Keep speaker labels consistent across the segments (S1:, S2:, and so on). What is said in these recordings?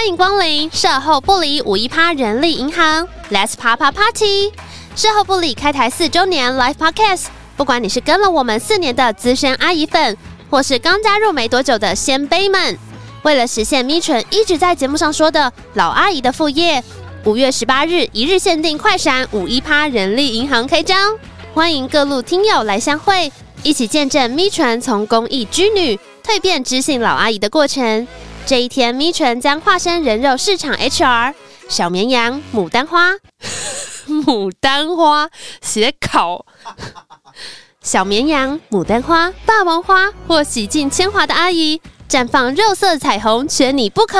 S1: 欢迎光临售后不理五一趴人力银行，Let's 啪啪 Party！售后不理开台四周年 Live Podcast，不管你是跟了我们四年的资深阿姨粉，或是刚加入没多久的仙贝们，为了实现咪纯一直在节目上说的老阿姨的副业，五月十八日一日限定快闪五一趴人力银行开张，欢迎各路听友来相会，一起见证咪纯从公益居女蜕变知性老阿姨的过程。这一天，咪纯将化身人肉市场 HR 小绵羊、牡丹花、牡丹花写考，小绵羊、牡丹花、霸王花或洗尽铅华的阿姨，绽放肉色彩虹，缺你不可。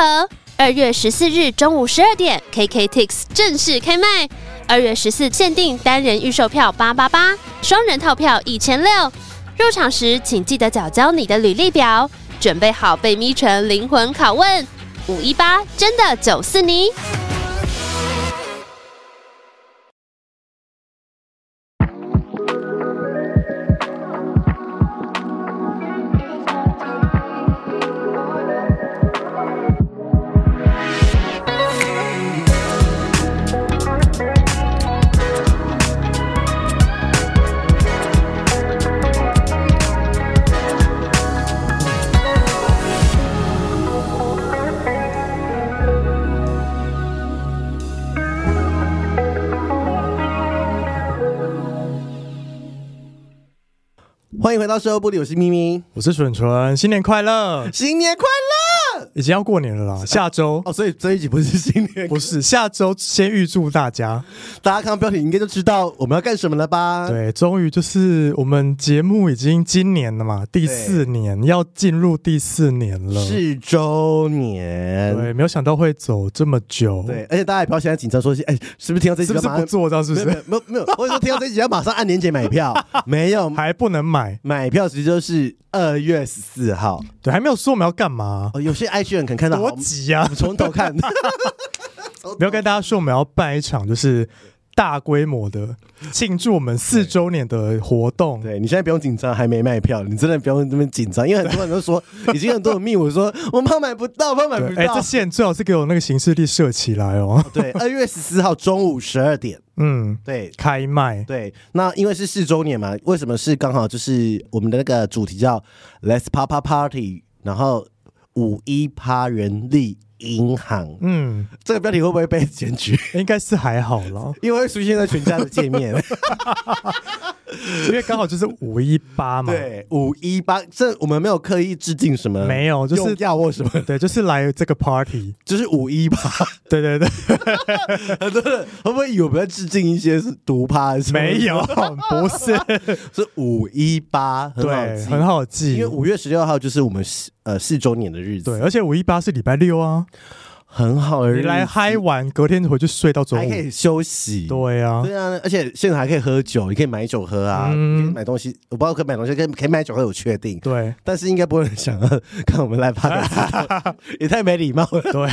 S1: 二月十四日中午十二点，KKTIX 正式开卖。二月十四限定单人预售票八八八，双人套票一千六。入场时请记得缴交你的履历表。准备好被眯成灵魂拷问，五一八真的九四你？
S2: 欢迎回到售后部里，我是咪咪，
S3: 我是纯纯，新年快乐，
S2: 新年快乐！
S3: 已经要过年了啦，下周
S2: 哦，所以这一集不是新年，
S3: 不是下周，先预祝大家，
S2: 大家看到标题应该就知道我们要干什么了吧？
S3: 对，终于就是我们节目已经今年了嘛，第四年要进入第四年了，
S2: 四周年，
S3: 对，没有想到会走这么久，
S2: 对，而且大家也不要现在紧张说，哎，是不是听到这集
S3: 是不是不做到？是不是？
S2: 没有没有没有，或者说听到这集要马上按年结买票，没有，
S3: 还不能买。
S2: 买票其实就是二月十四号，
S3: 对，还没有说我们要干嘛。
S2: 哦，有些 IG 人可能看到
S3: 多急呀，
S2: 从头看。
S3: 没有跟大家说我们要办一场就是大规模的庆祝我们四周年的活动。
S2: 对，你现在不用紧张，还没卖票，你真的不用那么紧张，因为很多人都说已经很多人密我说我怕买不到，怕买不到。
S3: 哎，这线最好是给我那个形式力设起来哦。
S2: 对，二月十四号中午十二点。
S3: 嗯，
S2: 对，
S3: 开卖。
S2: 对，那因为是四周年嘛，为什么是刚好就是我们的那个主题叫 Let's 啪啪 Party，然后五一趴人力银行。嗯，这个标题会不会被检举？
S3: 应该是还好了，
S2: 因为会出现在全家的界面。
S3: 因为刚好就是五一八嘛，
S2: 对，五一八，这我们没有刻意致敬什么，
S3: 没有，就是
S2: 要或什么，
S3: 对，就是来这个 party，
S2: 就是五一八，
S3: 对对对，
S2: 很多人会不会以为我们在致敬一些是独趴？
S3: 没有，不是，
S2: 是五一八，
S3: 对，很好记，
S2: 因为五月十六号就是我们四呃四周年的日子，
S3: 对，而且五一八是礼拜六啊。
S2: 很好，
S3: 你来嗨完，隔天回去睡到中午，
S2: 还可以休息。对啊，对啊，而且现场还可以喝酒，你可以买酒喝啊，嗯、买东西。我不知道可以买东西，可以可以买酒喝，我确定。对，但是应该不会想要看我们来拍，也太没礼貌了。对，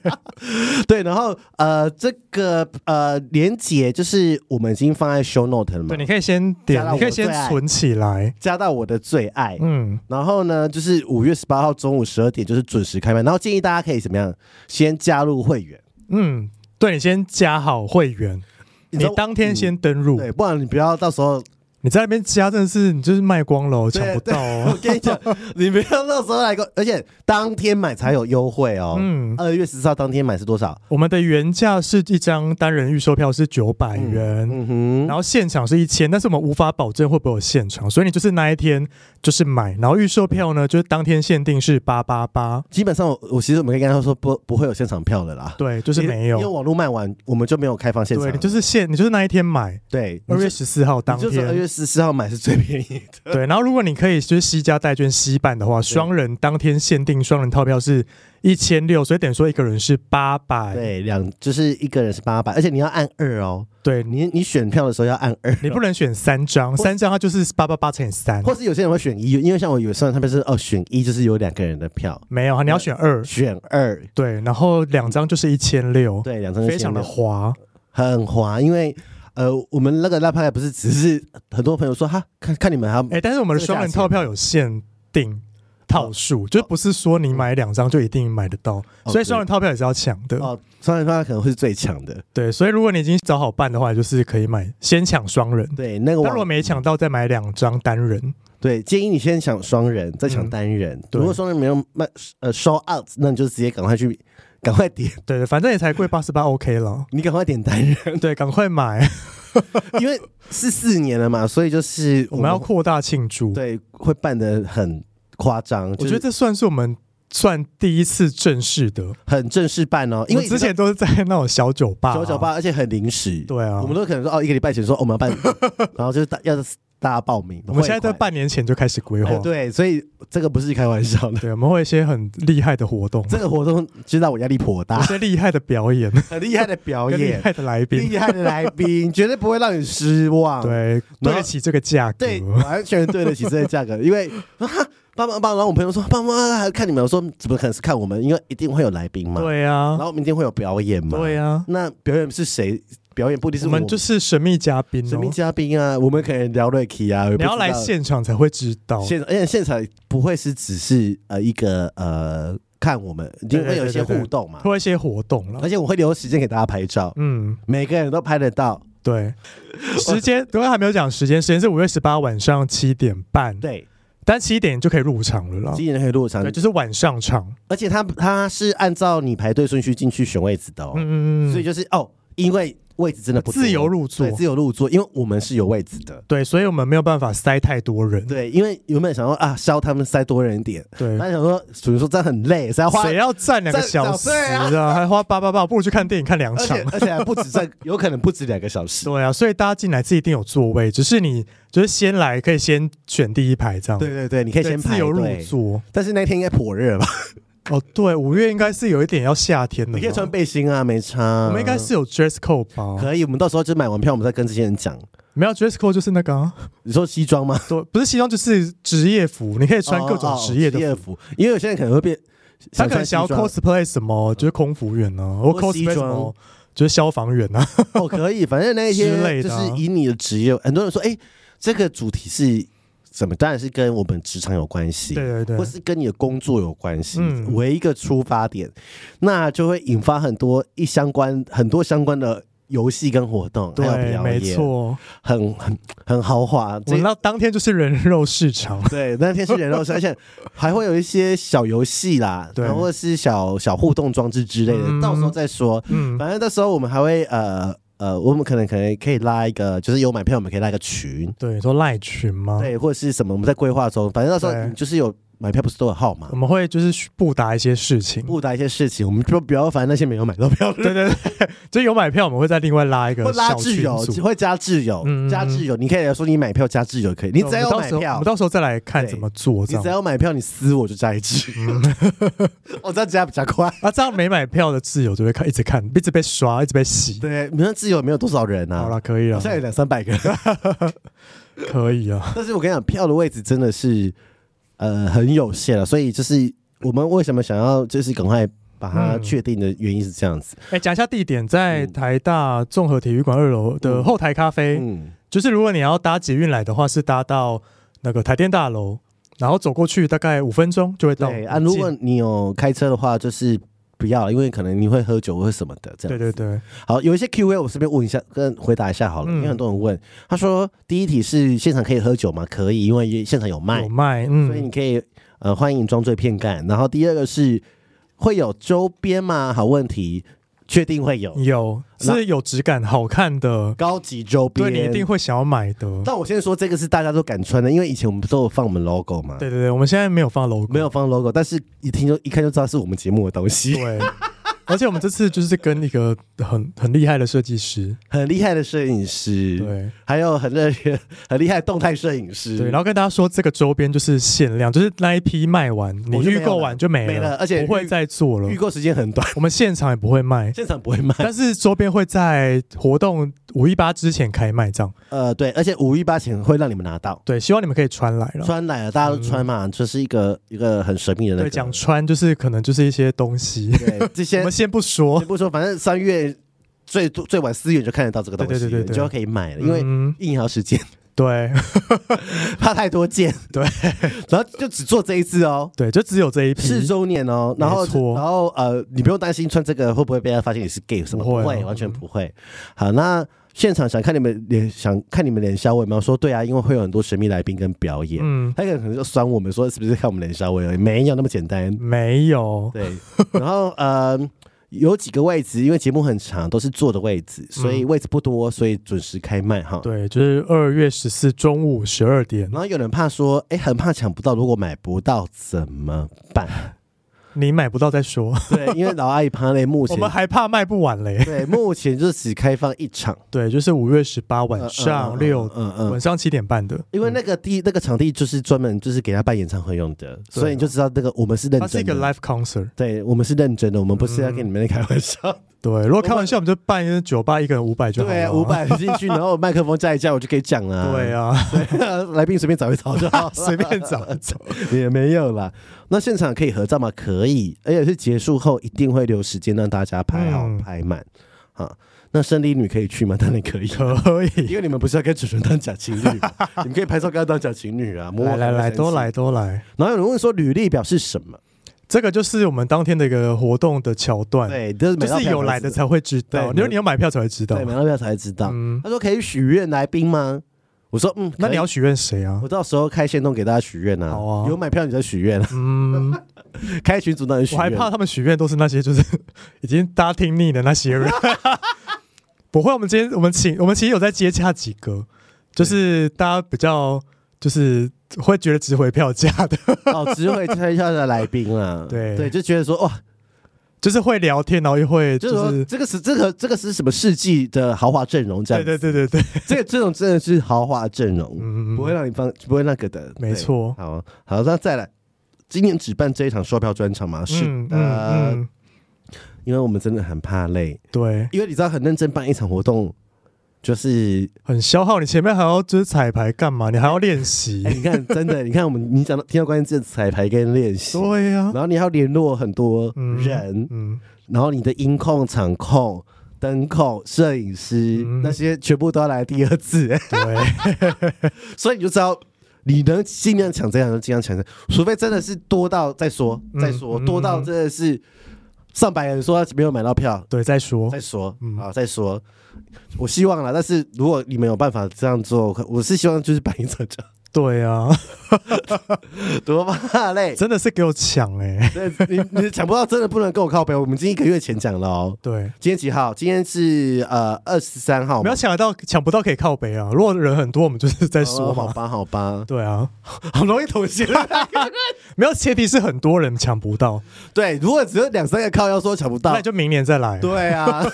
S2: 对，然后呃，这个呃连接就是我们已经放在 show note 了嘛。
S3: 对，你可以先点，你可以先存起来，
S2: 加到我的最爱。嗯，然后呢，就是五月十八号中午十二点就是准时开卖，然后建议大家可以怎么样？先加入会员，
S3: 嗯，对，你先加好会员，你当天先登入，
S2: 对，不然你不要到时候。
S3: 你在那边加真的是，你就是卖光了，抢不到哦。
S2: 我跟你讲，你不要到时候来个，而且当天买才有优惠哦。嗯，二月十四号当天买是多少？
S3: 我们的原价是一张单人预售票是九百元，嗯哼，然后现场是一千，但是我们无法保证会不会有现场，所以你就是那一天就是买，然后预售票呢就是当天限定是八八八。
S2: 基本上我我其实我们可以跟他说不不会有现场票的啦，
S3: 对，就是没有，
S2: 因为网络卖完我们就没有开放现场，
S3: 对，你就是现你就是那一天买，
S2: 对，
S3: 二月十四号当天，
S2: 二月十四号买是最便宜的。
S3: 对，然后如果你可以就是西家带眷携办的话，双人当天限定双人套票是一千六，所以等于说一个人是八百。
S2: 对，两就是一个人是八百，而且你要按二哦。
S3: 对
S2: 你，你选票的时候要按二，
S3: 你不能选三张，三张它就是八八八乘以三。
S2: 或是有些人会选一，因为像我有时候他们是哦选一就是有两个人的票，
S3: 没有，你要选二，
S2: 选二。对，
S3: 然后两张就是一千六，
S2: 对，两张
S3: 非常的滑，
S2: 很滑，因为。呃，我们那个拉派不是只是很多朋友说哈，看看你们还哎、
S3: 欸，但是我们的双人套票有限定，套数，哦、就不是说你买两张就一定买得到，哦、所以双人套票也是要抢的。
S2: 哦，双人套票可能会是最强的。
S3: 对，所以如果你已经找好办的话，就是可以买先抢双人。
S2: 对，那个但
S3: 如果没抢到，再买两张单人。
S2: 对，建议你先抢双人，再抢单人。嗯、如果双人没有卖呃 show out，那你就直接赶快去。赶快点，
S3: 对对，反正也才贵八十八，OK 了。
S2: 你赶快点单人，
S3: 对，赶快买，
S2: 因为是四年了嘛，所以就是
S3: 我们，要扩大庆祝，
S2: 对，会办的很夸张。
S3: 我觉得这算是我们算第一次正式的，
S2: 很正式办哦。因为
S3: 之前都是在那种小酒吧，
S2: 小酒吧，而且很临时。
S3: 对啊，
S2: 我们都可能说哦，一个礼拜前说我们要办，然后就是要。大家报名，
S3: 我们现在在半年前就开始规划、呃，
S2: 对，所以这个不是开玩笑的。
S3: 对，我们会一些很厉害的活动，
S2: 这个活动知道我压力颇大，
S3: 一些厉害的表演，
S2: 很 厉害的表演，
S3: 厉害的来宾，
S2: 厉害的来宾，绝对不会让你失望。
S3: 对，对得起这个价格，
S2: 对，完全对得起这个价格。因为爸爸爸，然后我朋友说，爸妈还要看你们，我说怎么可能是看我们？因为一定会有来宾嘛。
S3: 对啊，
S2: 然后明天会有表演嘛。
S3: 对啊，
S2: 那表演是谁？表演不一定是我
S3: 们，就是神秘嘉宾、哦，
S2: 神秘嘉宾啊，我们可以聊瑞 k 啊，
S3: 你要来现场才会知道，
S2: 现而且现场不会是只是呃一个呃看我们，一定会有一些互动嘛，
S3: 会有一些活动了，
S2: 而且我会留时间给大家拍照，嗯，每个人都拍得到，
S3: 对，时间 刚刚还没有讲时间，时间是五月十八晚上七点半，
S2: 对，
S3: 但七点就可以入场了啦，
S2: 七点就可以入场，
S3: 对，就是晚上场，
S2: 而且他他是按照你排队顺序进去选位置的哦，嗯嗯，所以就是哦，因为。位置真的不
S3: 自由入座，
S2: 自由入座，因为我们是有位置的，
S3: 对，所以我们没有办法塞太多人，
S2: 对，因为原本想说啊，消他们塞多人一点，
S3: 对，
S2: 但想说，属于说这样很累，谁要花，
S3: 谁要站两个小时，对啊，还花八八八，不如去看电影看两场，
S2: 而且还不止站，有可能不止两个小时，
S3: 对啊，所以大家进来自己一定有座位，只是你就是先来可以先选第一排这样，
S2: 对对对，你可以先
S3: 自由入座，
S2: 但是那天应该颇热吧。
S3: 哦，对，五月应该是有一点要夏天的。
S2: 你可以穿背心啊，没差。
S3: 我们应该是有 dress code 吧？
S2: 可以，我们到时候就买完票，我们再跟这些人讲。
S3: 没有 dress code 就是那个、啊，
S2: 你说西装吗？
S3: 对，不是西装，就是职业服，你可以穿各种职业的服、哦哦、服。
S2: 因为有些人可能会变，
S3: 他可能想要 cosplay 什么，就是空服员啊，或 cosplay 什么，就是消防员啊。
S2: 哦，可以，反正那一天 就是以你的职业。很多人说，哎，这个主题是。什么？当然是跟我们职场有关系，
S3: 对对对，
S2: 或是跟你的工作有关系，嗯、为一个出发点，那就会引发很多一相关很多相关的游戏跟活动，
S3: 对，没错，
S2: 很很很豪华。
S3: 我们那当天就是人肉市场，
S2: 对，那天是人肉市场，而且还会有一些小游戏啦，对，或者是小小互动装置之类的，嗯、到时候再说。嗯，反正到时候我们还会呃。呃，我们可能可能可以拉一个，就是有买票，我们可以拉一个群，
S3: 对，说赖群吗？
S2: 对，或者是什么？我们在规划中，反正到时候就是有。买票不是都有号码？
S3: 我们会就是布达一些事情，
S2: 布达一些事情。我们就不要烦那些没有买到票的。
S3: 对对对，就有买票，我们会再另外拉一个小群组，
S2: 会加挚友，加挚友。你可以来说你买票加挚友可以。你只要买票，
S3: 我们到时候再来看怎么做。
S2: 你只要买票，你私我就加一句。我 这样加比较快。啊，
S3: 这样没买票的挚友就会看，一直看，一直被刷，一直被洗。
S2: 对，你看挚友没有多少人啊？
S3: 好了，可以了，
S2: 现在有两三百个，
S3: 可以啊。
S2: 但是我跟你讲，票的位置真的是。呃，很有限了，所以就是我们为什么想要就是赶快把它确定的原因是这样子。
S3: 哎、嗯，讲、欸、一下地点，在台大综合体育馆二楼的后台咖啡。嗯，就是如果你要搭捷运来的话，是搭到那个台电大楼，然后走过去大概五分钟就会到。对
S2: 啊，如果你有开车的话，就是不要，因为可能你会喝酒或什么的。这样。
S3: 对对对。
S2: 好，有一些 Q&A，我顺便问一下，跟回答一下好了，嗯、因为很多人问，他说第一题是现场可以喝酒吗？可以，因为现场有卖，
S3: 有卖，嗯，
S2: 所以你可以。呃，欢迎装醉骗干。然后第二个是会有周边吗？好问题，确定会有，
S3: 有是有质感、好看的
S2: 高级周边，
S3: 对，你一定会想要买的。
S2: 但我现在说这个是大家都敢穿的，因为以前我们不都有放我们 logo 嘛？
S3: 对对对，我们现在没有放 logo，
S2: 没有放 logo，但是一听就一看就知道是我们节目的东西。
S3: 对。而且我们这次就是跟一个很很厉害的设计师，
S2: 很厉害的摄影师，
S3: 对，
S2: 还有很热血、很厉害的动态摄影师，
S3: 对。然后跟大家说，这个周边就是限量，就是那一批卖完，你预购完就没了，没了，
S2: 而且
S3: 不会再做了。
S2: 预购时间很短，
S3: 我们现场也不会卖，
S2: 现场不会卖，
S3: 但是周边会在活动五一八之前开卖，这样。
S2: 呃，对，而且五一八前会让你们拿到，
S3: 对，希望你们可以穿来了，
S2: 穿来了，大家都穿嘛，这是一个一个很神秘的那个。
S3: 对，讲穿就是可能就是一些东西，
S2: 对，这些
S3: 我们先不说。
S2: 说反正三月最最晚四月就看得到这个东西，对对对对，你就要可以买了，因为印好时间。
S3: 对，
S2: 怕太多件，
S3: 对，
S2: 然后就只做这一次哦，
S3: 对，就只有这一批。
S2: 四周年哦，然后然后呃，你不用担心穿这个会不会被他发现你是 gay 什么，不会，完全不会。好，那现场想看你们脸，想看你们脸笑位吗？说对啊，因为会有很多神秘来宾跟表演，嗯，他可能就酸我们说是不是看我们脸笑没有那么简单，
S3: 没有，
S2: 对，然后呃。有几个位置，因为节目很长，都是坐的位置，所以位置不多，所以准时开卖哈。
S3: 对，就是二月十四中午十二点。
S2: 然后有人怕说，哎，很怕抢不到，如果买不到怎么办？
S3: 你买不到再说。
S2: 对，因为老阿姨趴嘞，目前
S3: 我们还怕卖不完嘞。
S2: 对，目前就只开放一场。
S3: 对，就是五月十八晚上六，嗯嗯，晚上七点半的。
S2: 因为那个地那个场地就是专门就是给他办演唱会用的，所以你就知道那个我们是认真的。它
S3: 是一个 live concert。
S2: 对，我们是认真的，我们不是要跟你们开玩笑。
S3: 对，如果开玩笑，我们就办一个酒吧，一个人五百就好了。
S2: 对，五百进去，然后麦克风加一加，我就可以讲了。
S3: 对啊，
S2: 对，来宾随便找一找就好，
S3: 随便找一找
S2: 也没有啦。那现场可以合照吗？可以，而且是结束后一定会留时间让大家拍好拍满。啊，那生理女可以去吗？当然可以，
S3: 可以，
S2: 因为你们不是要跟主持人当假情侣，你们可以拍照跟他当假情侣啊。
S3: 来来来，多来多来。
S2: 然后有人问说，履历表示什么？
S3: 这个就是我们当天的一个活动的桥段，
S2: 对，就是
S3: 有来的才会知道，你说你要买票才会知道，
S2: 对，买到票才会知道。嗯他说可以许愿来宾吗？我说嗯，
S3: 那你要许愿谁啊？
S2: 我到时候开线动给大家许愿啊。好啊，有买票你就许愿。嗯，开群组那人许愿。
S3: 我还怕他们许愿都是那些就是 已经大家听腻的那些人。不会，我们今天我们请我们其实有在接洽几个，就是大家比较。就是会觉得值回票价的。
S2: 哦，值回票价的来宾啊，对。对，就觉得说哇，
S3: 就是会聊天，然后又会就是，就是说
S2: 这个是这个这个是什么世纪的豪华阵容这样，
S3: 对对对对对，
S2: 这个这种真的是豪华阵容，嗯，不会让你放不会那个的，
S3: 没错。
S2: 好好，那再来，今年只办这一场售票专场吗？是的，因为我们真的很怕累，
S3: 对，
S2: 因为你知道很认真办一场活动。就是
S3: 很消耗，你前面还要就是彩排干嘛？你还要练习、欸。你看，
S2: 真的，你看我们，你讲到听到关键字彩排跟练习，
S3: 对呀、啊。
S2: 然后你还要联络很多人，嗯，嗯然后你的音控、场控、灯控、摄影师、嗯、那些全部都要来第二次。对，所以你就知道，你能尽量抢这样，就尽量抢这样，除非真的是多到再说，再说、嗯、多到真的是上百人说没有买到票，
S3: 对，再说，
S2: 再说，嗯，好，再说。我希望啦，但是如果你没有办法这样做，我是希望就是扮演者这样。
S3: 对啊，
S2: 多怕累，
S3: 真的是给我抢哎、
S2: 欸！你你抢不到，真的不能跟我靠背。我们今天一个月前讲了哦。
S3: 对，
S2: 今天几号？今天是呃二十三号。
S3: 没有抢得到，抢不到可以靠背啊。如果人很多，我们就是在说嘛。
S2: 好吧，好吧。
S3: 对啊，
S2: 好容易妥协。
S3: 没有前提是很多人抢不到。
S2: 对，如果只有两三个靠，要说抢不到，
S3: 那就明年再来。
S2: 对啊。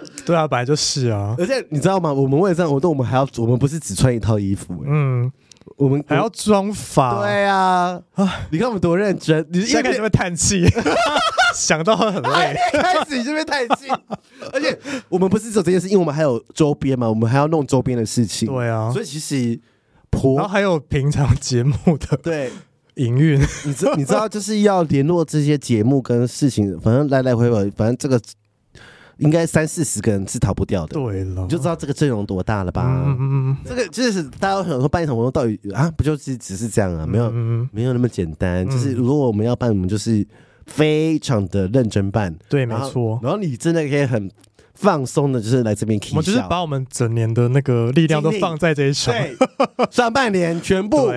S3: 对啊，本来就是啊，
S2: 而且你知道吗？我们为了这样活动，我们还要，我们不是只穿一套衣服，嗯，我们
S3: 还要装法。
S2: 对啊，啊，你看我们多认真。你
S3: 现在开始会叹气，想到很累。
S2: 开始你这边叹气，而且我们不是只有这件事，因为我们还有周边嘛，我们还要弄周边的事情。
S3: 对啊，
S2: 所以其实，
S3: 然后还有平常节目的
S2: 对
S3: 营运，
S2: 你知你知道就是要联络这些节目跟事情，反正来来回回，反正这个。应该三四十个人是逃不掉的，
S3: 对了，
S2: 你就知道这个阵容多大了吧？嗯嗯，这个就是大家想说办一场活动到底啊，不就是只是这样啊？没有，没有那么简单。就是如果我们要办，我们就是非常的认真办。
S3: 对，没错。
S2: 然后你真的可以很放松的，就是来这边。
S3: 我们就是把我们整年的那个力量都放在这一场，
S2: 对，上半年全部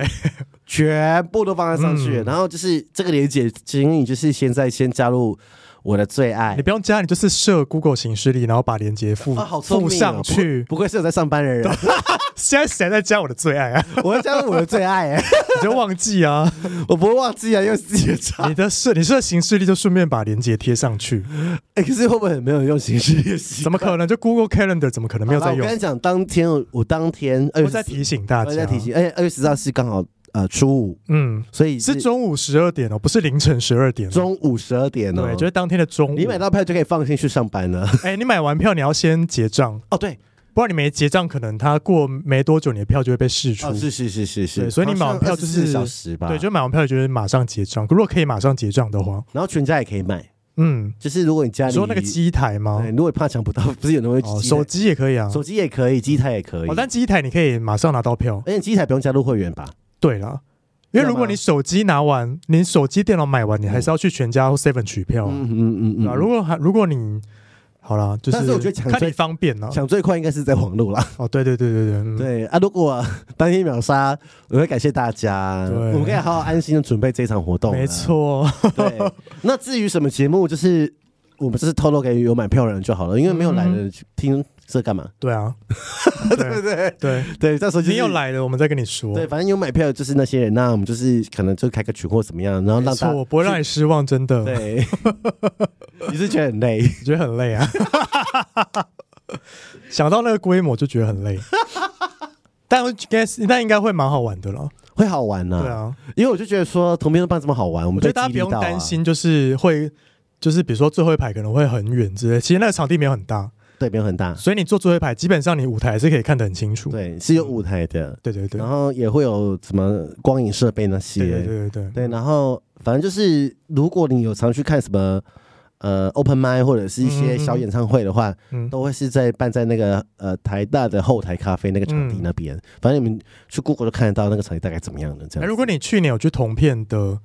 S2: 全部都放在上去。然后就是这个连结，请你就是现在先加入。我的最爱，
S3: 你不用加，你就是设 Google 形式力，然后把链接附附上去。
S2: 不愧是有在上班的人。
S3: 现在谁在加我的最爱啊？
S2: 我要加入我的最爱，哎，
S3: 你就忘记啊？
S2: 我不会忘记啊，因为自己的查。
S3: 你的设，你设形式力就顺便把链接贴上去。
S2: 哎，可是会不会很没有用行事历？
S3: 怎么可能？就 Google Calendar 怎么可能没有在用？
S2: 我跟你讲，当天我当天
S3: 我在提醒大家，
S2: 在提醒。哎，二月十号是刚好。呃，初五，嗯，所以是，
S3: 是中午十二点哦，不是凌晨十二点，
S2: 中午十二点哦，
S3: 对，就是当天的中午，
S2: 你买到票就可以放心去上班了。
S3: 哎、欸，你买完票你要先结账
S2: 哦，对，
S3: 不然你没结账，可能他过没多久你的票就会被释出。
S2: 哦，是是是是是，
S3: 所以你买完票就是
S2: 小时吧，
S3: 对，就买完票就是马上结账。如果可以马上结账的话，
S2: 然后全家也可以买。嗯，就是如果你家里
S3: 说那个机台吗？
S2: 如果怕抢不到，不是有那种
S3: 哦，手机也可以啊，
S2: 手机也可以，机台也可以。
S3: 哦，但机台你可以马上拿到票，
S2: 而且机台不用加入会员吧？
S3: 对了，因为如果你手机拿完，你手机电脑买完，你还是要去全家或 Seven 取票。嗯嗯嗯嗯。啊，如果还如果你好了，就是，但是我觉得抢最方便呢，
S2: 抢最快应该是在网络啦。
S3: 哦，对对对对对，
S2: 嗯、对啊！如果当天秒杀，我会感谢大家，对我们可以好好安心的准备这场活动。
S3: 没错，
S2: 对。那至于什么节目，就是我们就是透露给有买票的人就好了，因为没有来的人听。这干嘛？
S3: 对啊，
S2: 对不对？
S3: 对
S2: 对，到时候你
S3: 又来了，我们再跟你说。
S2: 对，反正有买票就是那些人，那我们就是可能就开个群或怎么样，然后让大家
S3: 我不会让你失望，真的。
S2: 对，你是觉得很累？
S3: 觉得很累啊？想到那个规模就觉得很累，但 guess 那应该会蛮好玩的了，
S2: 会好玩呢。对啊，因为我就觉得说同片都办这么好玩，我们觉得
S3: 大家不用担心，就是会就是比如说最后一排可能会很远之类，其实那个场地没有很大。
S2: 对，没有很大，
S3: 所以你坐最后一排，基本上你舞台是可以看得很清楚。
S2: 对，是有舞台的。嗯、
S3: 对对对。
S2: 然后也会有什么光影设备那些。
S3: 对对对对，
S2: 对。然后反正就是，如果你有常去看什么呃 Open Mic 或者是一些小演唱会的话，都会是在办在那个呃台大的后台咖啡那个场地那边。反正你们去 Google 都看得到那个场地大概怎么样的这样。
S3: 如果你去年有去同片的。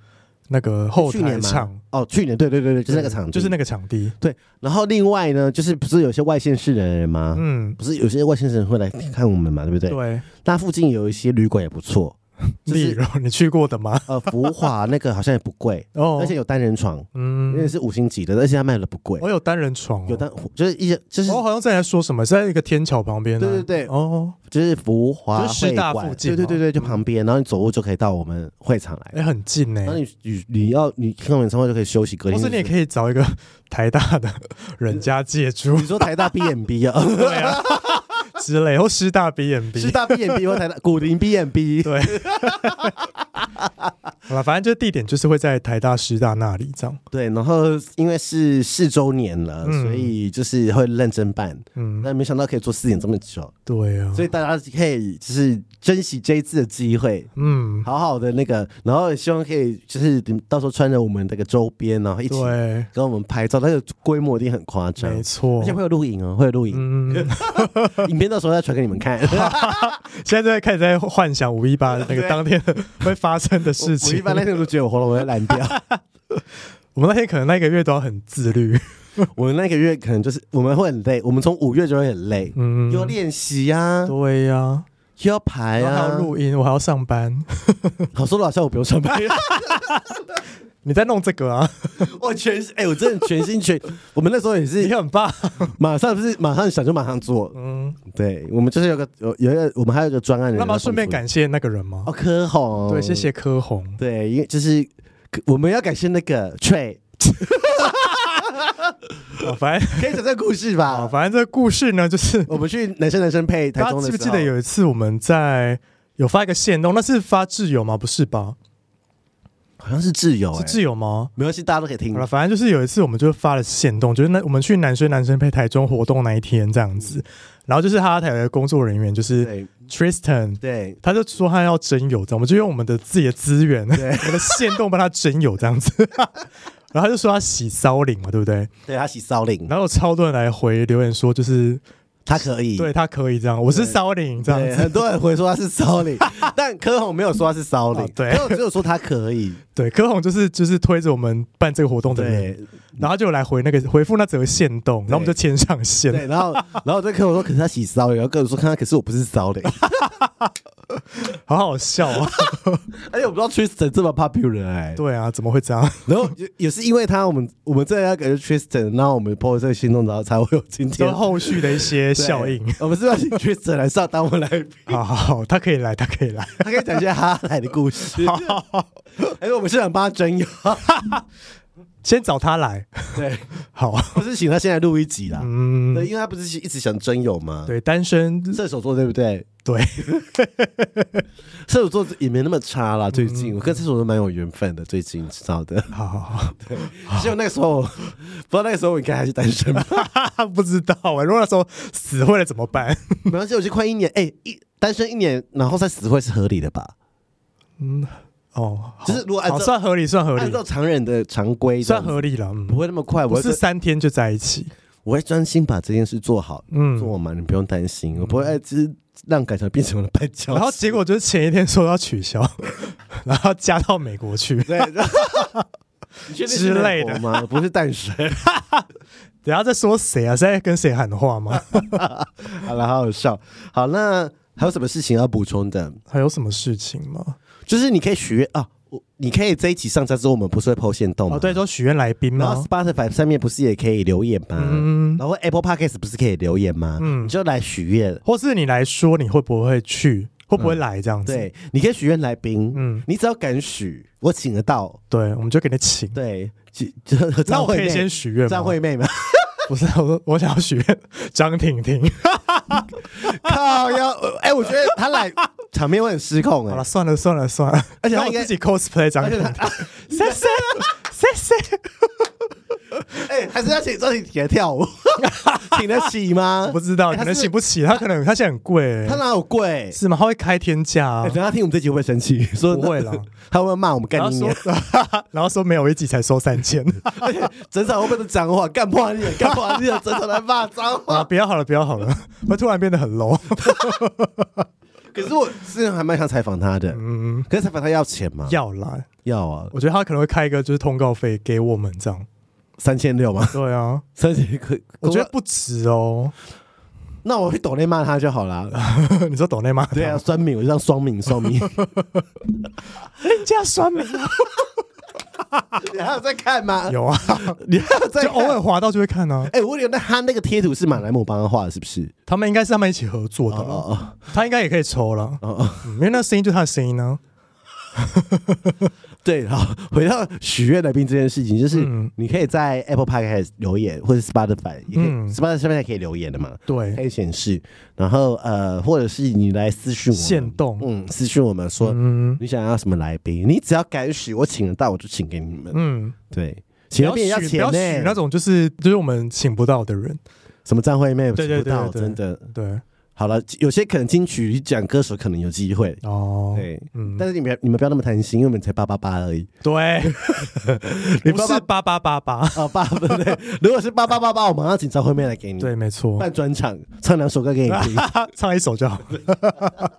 S3: 那个后台场
S2: 哦，去年对对对对，就是那个场地，
S3: 就是那个场地。
S2: 对，然后另外呢，就是不是有些外县市的人吗？嗯，不是有些外县市人会来看我们嘛，对不对？
S3: 对，
S2: 那附近有一些旅馆也不错。
S3: 例如 你去过的吗？
S2: 呃，福华那个好像也不贵 哦，而且有单人床，嗯，因为是五星级的，而且它卖的不贵。
S3: 我有单人床，
S2: 有单就是一些就是
S3: 我好像在说什么，是在一个天桥旁边。
S2: 对对对，哦，就是福华师大附近，对对对对，就旁边，然后你走路就可以到我们会场来，
S3: 哎，很近呢。
S2: 然后你你你要你看完演唱会就可以休息，隔天。
S3: 或是你也可以找一个台大的人家借住。
S2: 你说台大 B&B 啊？
S3: 对啊。之类，或师大 B M B，
S2: 师大 B M B 或台大古林 B M B，
S3: 对，好了，反正就地点就是会在台大师大那里这样。
S2: 对，然后因为是四周年了，嗯、所以就是会认真办。嗯，但没想到可以做四年这么久。
S3: 对啊，
S2: 所以大家可以就是珍惜这一次的机会，嗯，好好的那个，然后也希望可以就是到时候穿着我们这个周边，然后一起跟我们拍照，那个规模一定很夸张，
S3: 没错，
S2: 而且会有录影哦，会有录影，嗯，影片。到时候再传给你们看。
S3: 现在在开始在幻想五一八那个当天会发生的事情。
S2: 五一般那天都觉得我喉咙会烂掉。
S3: 我们那天可能那个月都要很自律。
S2: 我们那个月可能就是我们会很累。我们从五月就会很累，嗯，又要练习呀，
S3: 对呀，
S2: 又要排啊，
S3: 还要录音，我还要上班。
S2: 好说的好像我不用上班。
S3: 你在弄这个啊？
S2: 我全哎、欸，我真的全心全。我们那时候也是，
S3: 你很棒，
S2: 马上不是马上想就马上做。嗯，对，我们就是有个有有一个，我们还有一个专案人。
S3: 那么顺便感谢那个人吗？
S2: 哦，柯红。
S3: 对，谢谢柯红。
S2: 对，因为就是我们要感谢那个 Trey。
S3: 哦，反正
S2: 可以讲这个故事吧。
S3: 哦，反正这个故事呢，就是
S2: 我们去男生男生配台中的时候，记不记
S3: 得有一次我们在有发一个线动，那是发挚友吗？不是吧？
S2: 好像是挚友，
S3: 是挚友吗？
S2: 没关系，大家都可以听。
S3: 好了，反正就是有一次，我们就发了线动，就是那我们去男生男生配台中活动那一天这样子，然后就是哈台的工作人员就是 Tristan，对，他就说他要征友，这样我们就用我们的自己的资源，对，我的线动帮他征友这样子，然后他就说他洗骚领嘛，对不对？
S2: 对，他洗骚领，
S3: 然后有超多人来回留言说就是。
S2: 他可以，
S3: 对他可以这样。我是骚领这样子，
S2: 很多人回说他是骚领，但柯红没有说他是骚灵，对，柯红只有说他可以。
S3: 对，柯红就是就是推着我们办这个活动的人，然后就来回那个回复那则线动，然后我们就牵上线。
S2: 对，然后然后对柯红说，可是他洗骚灵，然后跟我说，看他，可是我不是骚的。
S3: 好好笑啊！
S2: 而 且我不知道 Tristan 这么 popular 哎，
S3: 对啊，怎么会这样？
S2: 然后也也是因为他，我们我们这要给 Tristan，然后我们 po 这个心动，然后才会有今天
S3: 后续的一些效应。
S2: 我们是要请 Tristan 来上，当我们来。
S3: 好好好，他可以来，他可以来，
S2: 他可以讲一些哈来的故事。哎，我们是想帮他征友。
S3: 先找他来，
S2: 对，
S3: 好，
S2: 不是请他先来录一集啦，嗯，对，因为他不是一直想征友吗？
S3: 对，单身
S2: 射手座对不对？
S3: 对，
S2: 射手座也没那么差啦。最近我跟射手座蛮有缘分的，最近知道的。
S3: 好好好，
S2: 对，希望那个时候，不知道那个时候我应该还是单身吧？
S3: 不知道啊，如果那时候死会了怎么办？
S2: 没关系，我就快一年，哎，一单身一年，然后再死会是合理的吧？
S3: 嗯。哦，
S2: 就是如果按照
S3: 算合理，算合理，
S2: 按照常人的常规
S3: 算合理了，
S2: 不会那么快，
S3: 不是三天就在一起，
S2: 我会专心把这件事做好，嗯，做完你不用担心，我不会只让改成变成了绊脚，
S3: 然后结果就是前一天说要取消，然后加到美国去，
S2: 对，之类的吗？不是淡水，
S3: 等下再说谁啊？在跟谁喊话吗？
S2: 好了，好好笑，好那。还有什么事情要补充的？
S3: 还有什么事情吗？
S2: 就是你可以许愿啊，我你可以这一集上架之后，我们不是会 po 限动吗？
S3: 哦，对，都许愿来宾吗？
S2: 然后 Spotify 上面不是也可以留言吗？嗯，然后 Apple Podcast 不是可以留言吗？嗯，你就来许愿，
S3: 或是你来说你会不会去，会不会来这样子？
S2: 对，你可以许愿来宾，嗯，你只要敢许，我请得到，
S3: 对，我们就给你请。
S2: 对，
S3: 那我可以先许愿吗？
S2: 张惠妹吗？
S3: 不是，我说我想要许愿张婷婷。
S2: 靠要哎、欸，我觉得他来场面会很失控哎、欸。
S3: 好了，算了算了算了，而且他自己 cosplay 张婷婷，谢谢谢谢。
S2: 哎，还是要请张婷婷来跳舞，请得起吗？
S3: 我不知道，可能请不起。他可能他现在很贵，
S2: 他哪有贵？
S3: 是吗？他会开天价。
S2: 等他听我们这集会不会生气？说
S3: 不会了，
S2: 他会骂我们干你？
S3: 然后说没有一集才收三千，
S2: 而且整场会不会讲话？干破你，干破你，整场来骂脏话。
S3: 啊，不要好了，不要好了，会突然变得很 low。
S2: 可是我之前还蛮想采访他的，嗯，可是采访他要钱吗？
S3: 要啦，
S2: 要啊。
S3: 我觉得他可能会开一个就是通告费给我们这样。
S2: 三千六吗？
S3: 对啊，
S2: 三千可，
S3: 我觉得不值哦。
S2: 那我会抖内骂他就好了。
S3: 你说抖内骂？
S2: 对啊，酸敏，我就让双敏双敏。
S3: 人家酸敏啊！
S2: 你还有在看吗？
S3: 有啊，
S2: 你还有在
S3: 就偶尔滑到就会看呢。
S2: 哎，我觉得他那个贴图是马来姆帮他画的，是不是？
S3: 他们应该是他们一起合作的。哦哦，他应该也可以抽了。哦哦，因为那声音就是他的声音呢。
S2: 对，好，回到许愿来宾这件事情，就是你可以在 Apple Podcast 留言，或者 Spotify，也可以 Spotify 上面也可以留言的嘛？对，可以显示。然后呃，或者是你来私讯我们，
S3: 限动，
S2: 嗯，私讯我们说，你想要什么来宾，你只要敢许，我请得到，我就请给你们。嗯，对，请来宾要钱呢，
S3: 那种就是就是我们请不到的人，
S2: 什么张惠妹，请不到，真的，
S3: 对。
S2: 好了，有些可能金曲奖歌手可能有机会哦，对，嗯，但是你们你们不要那么贪心，因为我们才八八八而已。
S3: 对，你不是八八八八
S2: 哦，八对不对？如果是八八八八，我马上请张惠妹来给你。
S3: 对，没错，
S2: 办专场，唱两首歌给你听，
S3: 唱一首就好了，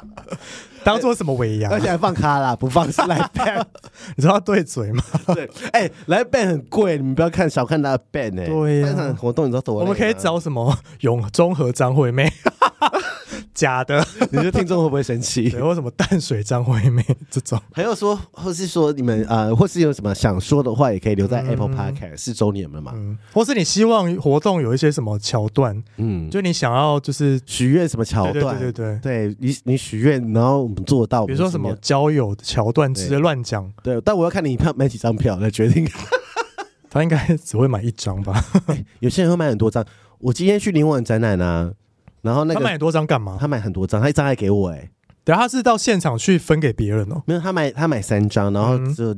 S3: 当做什么尾牙，
S2: 而且还放卡拉，不放是来 band，
S3: 你知道对嘴吗？
S2: 对，哎，来 band 很贵，你们不要看小看他的 band 哎，对呀，办场活动你知道多？
S3: 我们可以找什么永中和张惠妹。假的，
S2: 你觉得听众会不会生气？
S3: 对，或什么淡水张惠妹这种，
S2: 还有说，或是说你们呃，或是有什么想说的话，也可以留在 Apple Podcast 四周年了嘛、嗯？或
S3: 是你希望活动有一些什么桥段？嗯，就你想要就是
S2: 许愿什么桥段？对
S3: 对对对，
S2: 对你你许愿，然后我们做到，
S3: 比如说什么交友桥段，直接乱讲。
S2: 对，但我要看你票买几张票来决定。
S3: 他应该只会买一张吧、
S2: 欸？有些人会买很多张。我今天去林文展览呢。然后那个
S3: 他买多张干嘛？
S2: 他买很多张，他一张还给我哎、欸。
S3: 对，他是到现场去分给别人哦。
S2: 没有，他买他买三张，然后就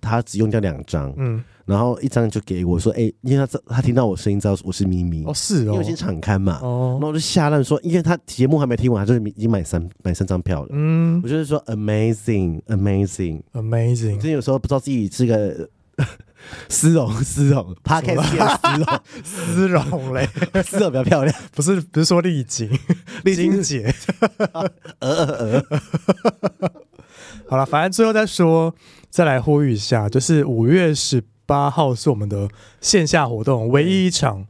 S2: 他只用掉两张，嗯，然后一张就给我说，哎，因为他他听到我声音知道我是咪咪。
S3: 哦，是哦，
S2: 因为先敞开嘛，哦，那我就吓烂说，因为他节目还没听完，他就已经买三买三张票了，嗯，我就是说 amazing amazing
S3: amazing，
S2: 真有时候不知道自己是个。丝绒，丝绒，Podcast 丝绒，
S3: 丝绒嘞，
S2: 丝绒比较漂亮，
S3: 不是不是说丽晶，丽晶姐，呃呃呃，好了，反正最后再说，再来呼吁一下，就是五月十八号是我们的线下活动，唯一一
S2: 场，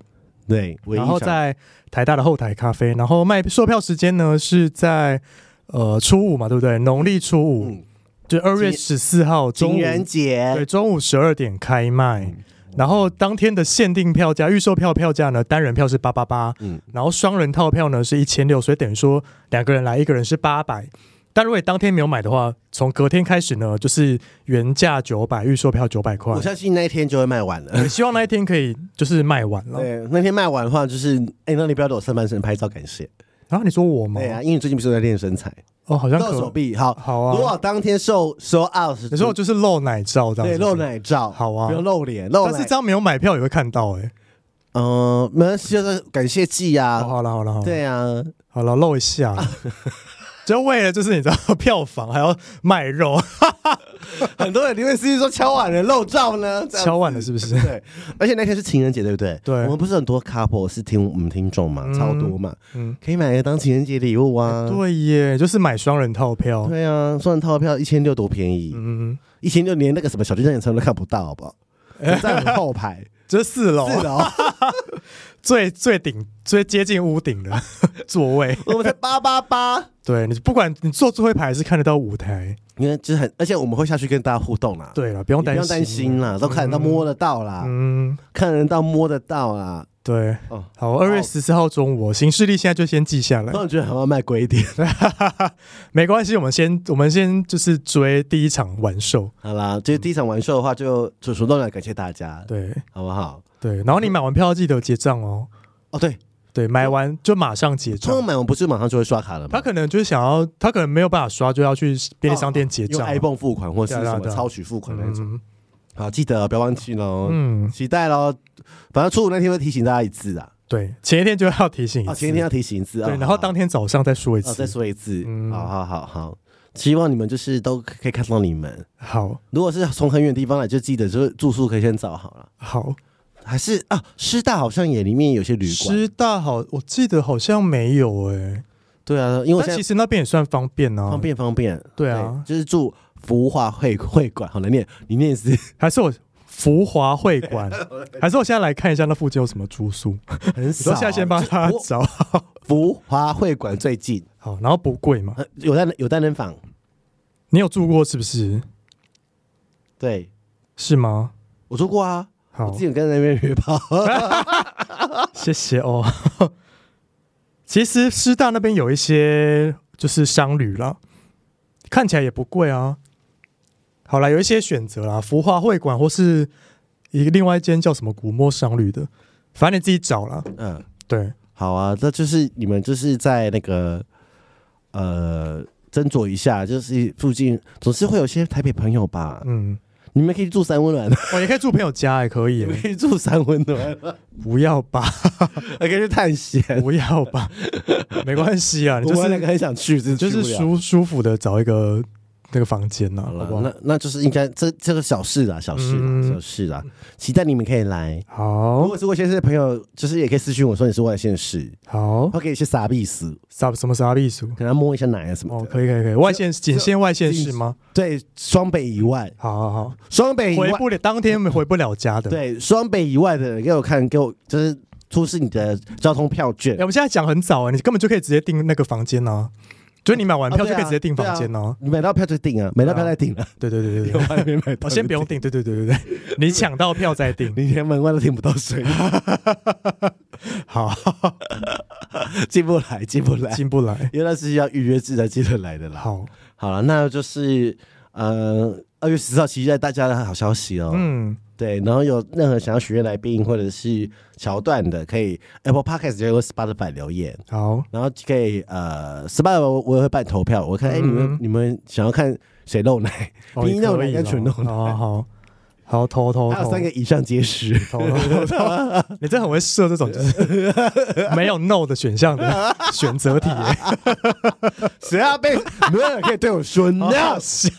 S2: 对，
S3: 然后在台大的后台咖啡，然后卖售票时间呢是在呃初五嘛，对不对？农历初五。嗯就二月十四号中午，情人节，对，中午十二点开卖，嗯、然后当天的限定票价、预售票票价呢，单人票是八八八，嗯，然后双人套票呢是一千六，所以等于说两个人来，一个人是八百。但如果你当天没有买的话，从隔天开始呢，就是原价九百，预售票九百块。
S2: 我相信那一天就会卖完了，
S3: 希望那一天可以就是卖完了。
S2: 对，那天卖完的话，就是哎，那你不要给我上半身拍照感谢。
S3: 然后、啊、你说我吗？
S2: 对啊，因为你最近不是在练身材。
S3: 哦，好像露
S2: 手臂，好
S3: 好啊。
S2: 如果当天瘦瘦 out，
S3: 你说就是露奶照这样，
S2: 对，露奶照，
S3: 好啊，
S2: 不用露脸，露。
S3: 但是这样没有买票也会看到哎。
S2: 嗯，没关系，就是感谢祭啊。
S3: 好了好了好了，
S2: 对啊，
S3: 好了露一下。就为了就是你知道票房还要卖肉，
S2: 很多人里面司机说敲碗了漏照呢，
S3: 敲碗了是不是？
S2: 对，而且那天是情人节，对不对？
S3: 对，
S2: 我们不是很多 couple 是听我们听众嘛，超多嘛，嗯，可以买来当情人节礼物啊。
S3: 对耶，就是买双人套票。
S2: 对啊，双人套票一千六多便宜，嗯，一千六连那个什么小巨蛋演唱会都看不到，好不好？在很后排，
S3: 这是四楼，
S2: 四楼
S3: 最最顶最接近屋顶的 座位，
S2: 我们在八八八。
S3: 对，你不管你坐最后一排还是看得到舞台，
S2: 因为就是很，而且我们会下去跟大家互动啦。
S3: 对了，不用担心，不用
S2: 担心啦，都看得到摸得到啦，嗯，看得到摸得到啦。
S3: 对，哦，好，二月十四号中午，行事历现在就先记下来。
S2: 我觉得还要卖贵一点，
S3: 没关系，我们先我们先就是追第一场完售。
S2: 好啦，这第一场完售的话，就就主动来感谢大家，
S3: 对，
S2: 好不好？
S3: 对，然后你买完票要记得结账哦。
S2: 哦，对
S3: 对，买完就马上结账。
S2: 他们买完不是马上就会刷卡了吗？
S3: 他可能就是想要，他可能没有办法刷，就要去便利商店结账，用
S2: iPhone 付款或是什么超取付款那种。好，记得不要忘记喽，嗯，期待喽。反正初五那天会提醒大家一次啊。
S3: 对，前一天就要提醒一次，
S2: 前一天要提醒一次啊。
S3: 对，然后当天早上再说一次，
S2: 再说一次。嗯，好好好好，希望你们就是都可以看到你们。
S3: 好，
S2: 如果是从很远地方来，就记得就是住宿可以先找好了。
S3: 好，
S2: 还是啊，师大好像也里面有些旅馆。
S3: 师大好，我记得好像没有哎。对啊，因为其实那边也算方便啊，
S2: 方便方便。
S3: 对啊，
S2: 就是住福华会会馆，好难念，你念是
S3: 还是我？福华会馆，还是我现在来看一下那附近有什么住宿？
S2: 很少，
S3: 现在先帮他找。
S2: 福华会馆最近，
S3: 好，然后不贵嘛？
S2: 有单有单人房，
S3: 你有住过是不是？
S2: 对，
S3: 是吗？
S2: 我住过啊，好，我之前跟那边约炮，
S3: 谢谢哦。其实师大那边有一些就是商旅了，看起来也不贵啊。好啦，有一些选择啦，福华会馆或是一个另外一间叫什么古墨商旅的，反正你自己找啦。嗯，对，
S2: 好啊，那就是你们就是在那个呃斟酌一下，就是附近总是会有些台北朋友吧。嗯，你们可以住三温暖，
S3: 哦，也可以住朋友家也可以，
S2: 可以住三温暖，
S3: 不要吧？
S2: 还可以去探险，
S3: 不要吧？没关系啊，你就是
S2: 那个很想去，
S3: 就是舒舒服的找一个。那个房间呢？
S2: 好吧，那那就是应该这这个小事啦，小事啦，小事啦。期待你们可以来。
S3: 好，
S2: 如果是外县市的朋友，就是也可以私讯我说你是外县市。
S3: 好，
S2: 可以去杀必死，
S3: 杀什么杀必死？
S2: 给他摸一下奶啊什么
S3: 哦，可以可以可以。外县仅限外县市吗？
S2: 对，双北以外。
S3: 好好好，
S2: 双北
S3: 回不了，当天回不了家的。
S2: 对，双北以外的人给我看，给我就是出示你的交通票券。
S3: 我们现在讲很早啊，你根本就可以直接订那个房间呢。所以你买完票就可以直接订房间哦。
S2: 你买到票就订啊，买到票再订啊。
S3: 对对对对对，
S2: 外面买，
S3: 我先不用订。对对对对对，你抢到票再订，
S2: 你连门外都听不到声音。好，进不来，进不来，
S3: 进不来，
S2: 因为那是要预约制才进得来的啦。
S3: 好，
S2: 好了，那就是呃，二月十号期待大家的好消息哦。嗯。对，然后有任何想要许愿来宾或者是桥段的，可以 Apple Podcast 就有 Spotify 留言。
S3: 好，
S2: 然后可以呃，Spotify 我也会办投票，我看哎、嗯，你们你们想要看谁露奶？你露奶跟全露奶？
S3: 好好好，投投投，
S2: 还有三个以上皆是。
S3: 你真的很会设这种就是没有 No 的选项的选择题。
S2: 谁要被没有人可以对我说 No？
S3: 笑。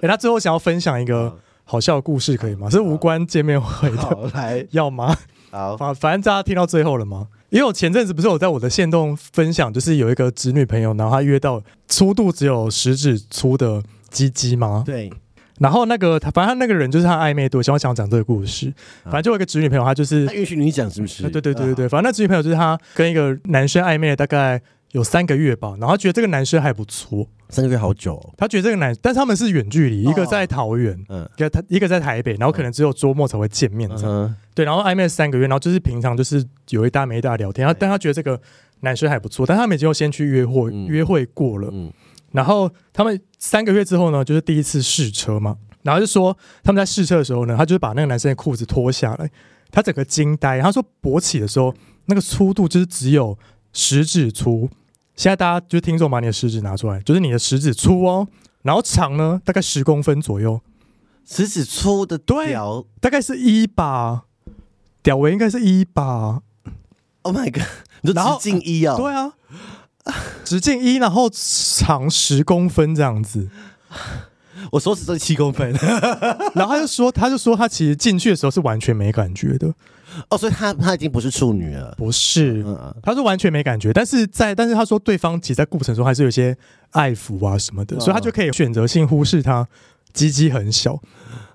S3: 哎，他最后想要分享一个。好笑的故事可以吗？是无关见面会的，
S2: 来
S3: 要吗？
S2: 好，
S3: 反反正大家听到最后了吗？因为我前阵子不是有在我的线动分享，就是有一个侄女朋友，然后她约到粗度只有食指粗的鸡鸡吗？
S2: 对。
S3: 然后那个他，反正他那个人就是他暧昧对象，我想讲这个故事。反正就有一个侄女朋友，她就是
S2: 她允许你讲是不是？
S3: 对对对对对，反正那侄女朋友就是她跟一个男生暧昧了大概有三个月吧，然后觉得这个男生还不错。
S2: 三个月好久，哦，他
S3: 觉得这个男，但是他们是远距离，一个在桃园，嗯，一个他一个在台北，然后可能只有周末才会见面，这样，嗯，对，然后暧昧三个月，然后就是平常就是有一搭没一搭聊天，然后但他觉得这个男生还不错，但他们已经先去约会，嗯，约会过了，嗯，然后他们三个月之后呢，就是第一次试车嘛，然后就说他们在试车的时候呢，他就是把那个男生的裤子脱下来，他整个惊呆，他说勃起的时候那个粗度就是只有食指粗。现在大家就听众把你的食指拿出来，就是你的食指粗哦，然后长呢大概十公分左右，
S2: 食指粗的屌
S3: 大概是一吧，屌围应该是一吧。
S2: Oh my god！然后直径一啊，
S3: 对啊，直径一，然后长十公分这样子。
S2: 我手指是七公分，
S3: 然后他就说，他就说他其实进去的时候是完全没感觉的。
S2: 哦，所以他他已经不是处女了，
S3: 不是，他说完全没感觉，但是在但是他说对方其实在过程中还是有些爱抚啊什么的，所以他就可以选择性忽视他鸡鸡很小。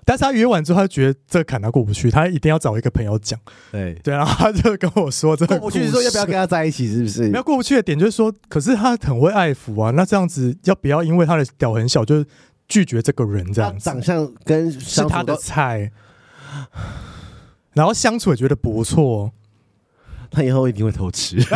S3: 但是他约完之后，他觉得这个坎他过不去，他一定要找一个朋友讲。
S2: 对
S3: 对，然后他就跟我说这个
S2: 过不去，说要不要跟他在一起，是不是？
S3: 没有过不去的点就是说，可是他很会爱抚啊，那这样子要不要因为他的屌很小就拒绝这个人？这样子
S2: 长相跟
S3: 是他的菜，然后相处也觉得不错，
S2: 他以后一定会偷吃。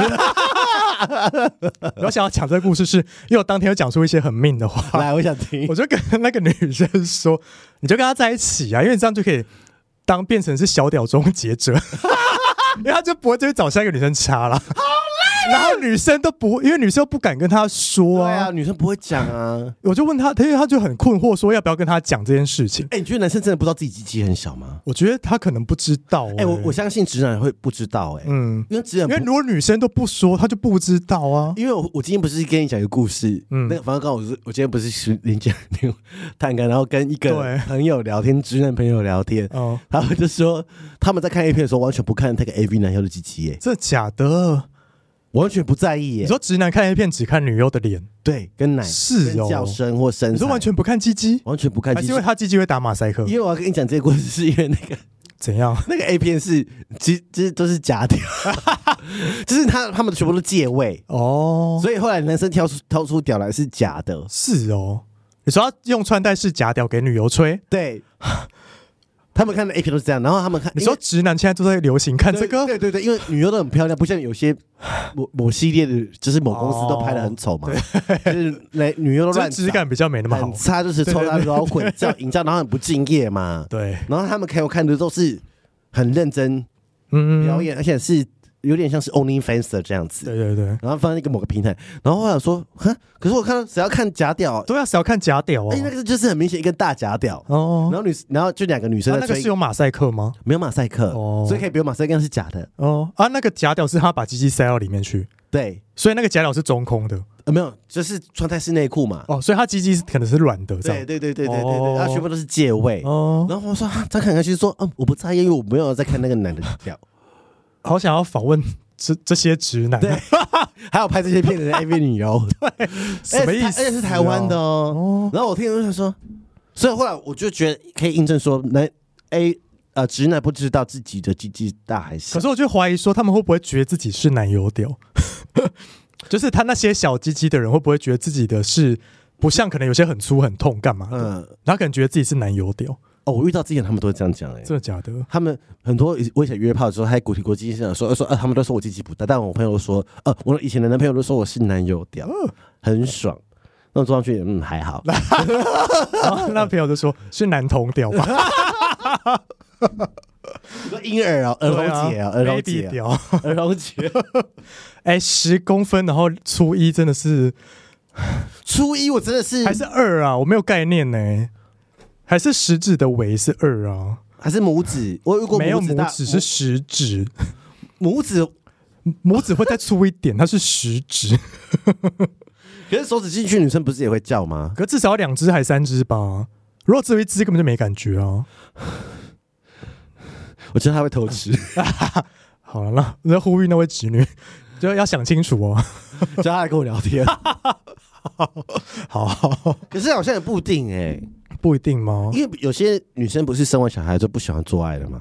S3: 我想要讲这个故事是，是因为我当天有讲出一些很命的话。
S2: 来，我想听。
S3: 我就跟那个女生说：“你就跟他在一起啊，因为你这样就可以当变成是小屌终结者，因为他就不会就会找下一个女生掐了。”然后女生都不，因为女生又不敢跟他说啊，
S2: 啊，女生不会讲啊。
S3: 我就问他，因为他就很困惑，说要不要跟他讲这件事情。
S2: 哎、欸，你觉得男生真的不知道自己鸡鸡很小吗？
S3: 我觉得他可能不知道、欸。哎、欸，
S2: 我我相信直男会不知道、欸。哎，嗯，因为直男，
S3: 因为如果女生都不说，他就不知道啊。
S2: 因为我我今天不是跟你讲一个故事，嗯，那个反正刚好我是我今天不是是连讲探干，然后跟一个朋友聊天，直男朋友聊天，哦，他们就说他们在看 A 片的时候完全不看那个 AV 男优的鸡鸡，哎，
S3: 这假的。
S2: 完全不在意耶！
S3: 你说直男看 A 片只看女优的脸，
S2: 对，跟奶
S3: 是
S2: 哦，叫声或声，
S3: 你说完全不看鸡鸡，
S2: 完全不看鸡鸡，
S3: 因为他鸡鸡会打马赛克。
S2: 因为我要跟你讲这个故事，是因为那个
S3: 怎样？
S2: 那个 A 片是其实都是假的，就是他他们全部都借位哦，所以后来男生挑出掏出屌来是假的，
S3: 是哦。你说他用穿戴式假屌给女优吹，
S2: 对。他们看的 A 片都是这样，然后他们看，
S3: 你说直男现在都在流行看这个？
S2: 对对对，因为女优都很漂亮，不像有些某某系列的，就是某公司都拍的很丑嘛，哦、就是那女优都乱，
S3: 质感比较没那么好，
S2: 差就是抽拉然后混叫营造，然后很不敬业嘛。对，然后他们给我看的都是很认真，嗯表演，而且是。有点像是 OnlyFans 这样子，
S3: 对对对，
S2: 然后放在一个某个平台，然后我想说，哼，可是我看到谁要看假屌，
S3: 都要谁要看假屌啊，
S2: 哎，那个就是很明显一个大假屌。哦，然后女，然后就两个女生，
S3: 那个是有马赛克吗？
S2: 没有马赛克哦，所以可以不用马赛克，是假的。
S3: 哦。啊，那个假屌是他把鸡鸡塞到里面去，
S2: 对，
S3: 所以那个假屌是中空的，
S2: 呃，没有，就是穿戴式内裤嘛，
S3: 哦，所以他鸡鸡可能是软的，
S2: 对对对对对对对，然后全部都是借位。哦，然后我说，张凯凯其实说，嗯，我不在意，因为我没有在看那个男的屌，
S3: 好想要访问。这 这些直男，对，
S2: 还有拍这些片的 AV 女优，
S3: 对，什么意思？
S2: 而且是台湾的哦。然后我听人就说，所以后来我就觉得可以印证说，男 A 呃直男不知道自己的鸡鸡大还是小。
S3: 可是我就怀疑说，他们会不会觉得自己是男优屌？就是他那些小鸡鸡的人会不会觉得自己的是不像？可能有些很粗很痛干嘛的？嗯，然后可能觉得自己是男优屌。
S2: 哦，我遇到之前他们都会这样讲哎，
S3: 真的假的？
S2: 他们很多我以前约炮的时候，还鼓起过鸡鸡，说说说，呃，他们都说我鸡鸡不大，但我朋友都说，呃，我以前的男朋友都说我是男友屌，很爽。那我坐上去，嗯，还好。
S3: 那朋友就说是男童屌吧？
S2: 说婴儿啊，儿童节啊，儿童节屌，儿童节。
S3: 哎，十公分，然后初一真的是
S2: 初一，我真的是
S3: 还是二啊，我没有概念呢。还是食指的尾是二啊？
S2: 还是拇指？我如果
S3: 没有拇指是食指，
S2: 拇指
S3: 拇指会再粗一点，它是食指。
S2: 可是手指进去，女生不是也会叫吗？
S3: 可是至少要两只还三只吧？如果只有一只，根本就没感觉啊。
S2: 我觉得他会偷吃。
S3: 好了，那那呼吁那位侄女，就要想清楚哦，
S2: 叫他来跟我聊天。
S3: 好，好，
S2: 可是好像也不一定哎、欸。
S3: 不一定吗？
S2: 因为有些女生不是生完小孩就不喜欢做爱了吗？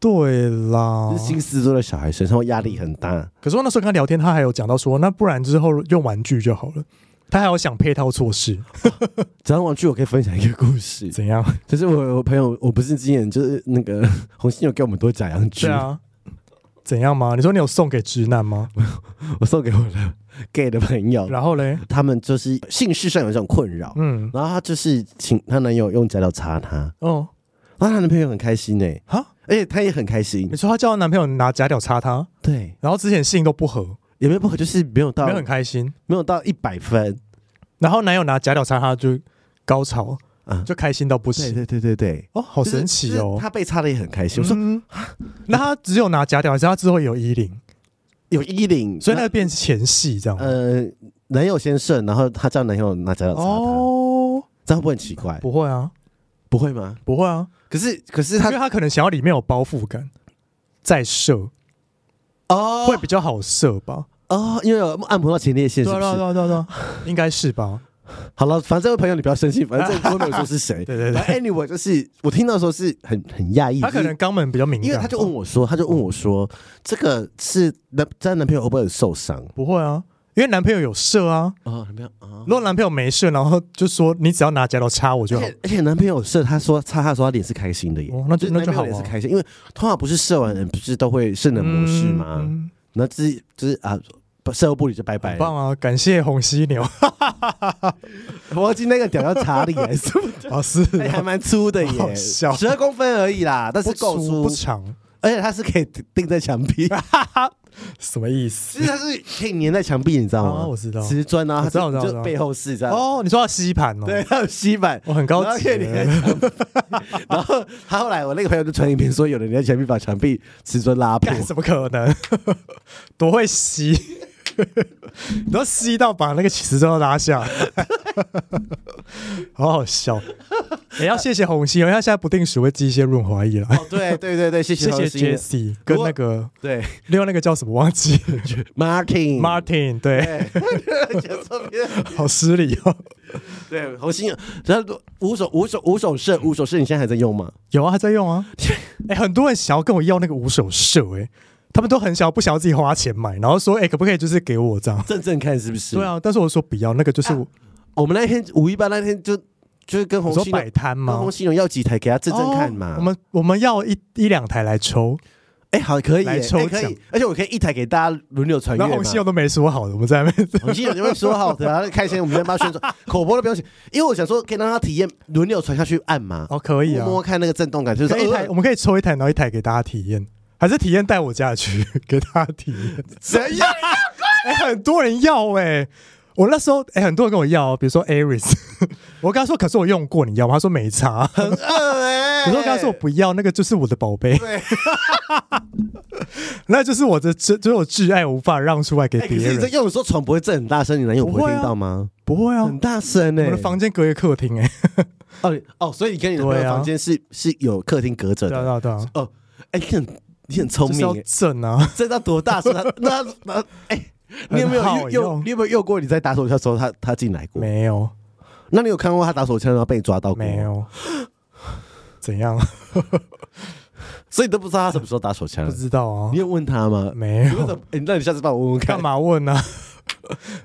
S3: 对啦，
S2: 就是心思都在小孩身上，压力很大。
S3: 可是我那时候跟他聊天，他还有讲到说，那不然之后用玩具就好了。他还有想配套措施。
S2: 讲到玩具，我可以分享一个故事。
S3: 怎样？
S2: 就是我我朋友，我不是今年就是那个红星有给我们多假洋具。
S3: 对啊。怎样吗？你说你有送给直男吗？
S2: 我送给我的 gay 的朋友，
S3: 然后嘞，
S2: 他们就是性事上有这种困扰，嗯，然后她就是请她男友用假屌擦她，哦，然后她男朋友很开心呢，哈，而且她也很开心。
S3: 你说她叫她男朋友拿假屌擦她，
S2: 对，
S3: 然后之前性都不合，
S2: 也没有不合，就是没有到，
S3: 没有很开心，
S2: 没有到一百分，
S3: 然后男友拿假屌擦她就高潮。就开心到不行，
S2: 对对对对对，
S3: 哦，好神奇哦！
S2: 他被插的也很开心。我说，
S3: 那他只有拿假屌，还是他之后有衣领？
S2: 有衣领，
S3: 所以那变前戏这样。
S2: 呃，男友先射，然后他叫男友拿脚擦他，哦，这样会不会很奇怪？
S3: 不会啊，
S2: 不会吗？
S3: 不会啊。
S2: 可是可是他，
S3: 因为他可能想要里面有包覆感，再射哦，会比较好射吧？
S2: 哦，因为有按摩到前列腺，是不是？
S3: 对对对对，应该是吧。
S2: 好了，反正这位朋友你不要生气，反正这个都没有说是谁。
S3: 对对对
S2: ，Anyway，就是我听到的时候是很很讶异，
S3: 他可能肛门比较敏感，
S2: 因为他就问我说，他就问我说，这个是男在男朋友会不会有受伤？
S3: 不会啊，因为男朋友有射啊。
S2: 啊，男朋友啊，
S3: 如果男朋友没射，然后就说你只要拿夹刀插我就好。
S2: 而且男朋友有射，他说擦他说他脸是开心的耶，
S3: 那就那就好，
S2: 脸是开心，因为通常不是射完人不是都会射人模式吗？那这就是啊。射后不理就拜拜，
S3: 棒啊！感谢红犀牛，
S2: 我记得那个屌叫查理还 是？
S3: 哦，是，
S2: 还蛮粗的耶，小十二公分而已啦，但是够粗
S3: 不长，
S2: 而且它是可以钉在墙壁，
S3: 什么意思？
S2: 其实它是可以粘在墙壁，你知道吗？
S3: 我知道，
S2: 瓷砖啊，它就背后是这样。
S3: 哦，你说要吸盘哦？
S2: 对，它有吸盘，
S3: 我很高级。
S2: 然后他后来，我那个朋友就传影片说，有人在墙壁把墙壁瓷砖拉破，
S3: 怎么可能？多会吸！你 都吸到把那个瓷砖都拉下，好好笑。也、欸、要谢谢红星，因为他现在不定时会寄一些润滑液了。
S2: 哦，对对对对，谢谢
S3: 谢谢 Jessie 跟那个
S2: 对，
S3: 另外那个叫什么忘记，
S2: Martin
S3: Martin 对，好失礼哦。
S2: 对，红星，然后五手五手五手射五手射，你现在还在用吗？
S3: 有啊，还在用啊。哎、欸，很多人想要跟我要那个五手射，哎。他们都很想不想要自己花钱买，然后说：“哎、欸，可不可以就是给我这样
S2: 正正看是不是？”
S3: 对啊，但是我说不要，那个就是我、啊、
S2: 我们那天五一八那天就就是跟红星
S3: 摆摊嘛，
S2: 红星有要几台给他正正看嘛。
S3: 哦、我们我们要一一两台来抽，
S2: 哎、欸，好，可以
S3: 来抽奖、欸，
S2: 而且我可以一台给大家轮流传阅。
S3: 红星我都没说好的，我们在那边
S2: 红星有就会说好的，然后开心，我们在帮他宣传口播都不用写，因为我想说可以让他体验轮流传下去按嘛。
S3: 哦，可以啊，
S2: 摸摸看那个震动感，就是
S3: 一台我们可以抽一台，然后一台给大家体验。还是体验带我家去 给他体验，
S2: 谁要？
S3: 哎，很多人要哎、欸，我那时候哎、欸，很多人跟我要，比如说 Aris，我跟他说，可是我用过，你要吗？他说没差，
S2: 很饿哎、欸。
S3: 可是我跟他说我不要，那个就是我的宝贝，对，那就是我的挚，就是我挚爱无法让出来给别人。欸、
S2: 你在用的时候床不会震很大声，你男友不会听到吗？
S3: 不会啊，
S2: 很大声哎、欸。
S3: 我的房间隔一个客厅哎、欸，
S2: 哦哦，所以你跟你的房间是、啊、是有客厅隔着的，
S3: 对啊对啊。
S2: 哦，哎、你很聪明、欸，
S3: 震啊！
S2: 震到多大声？那那哎、欸，你有没有用，用？你有没有用过？你在打手枪的时候，他他进来过？
S3: 没有。
S2: 那你有看过他打手枪然后被你抓到过？
S3: 没有。怎样？
S2: 所以你都不知道他什么时候打手枪？
S3: 不知道啊。
S2: 你有问他吗？
S3: 没有。
S2: 哎、欸，那你下次帮我问问看。
S3: 干嘛问呢、啊？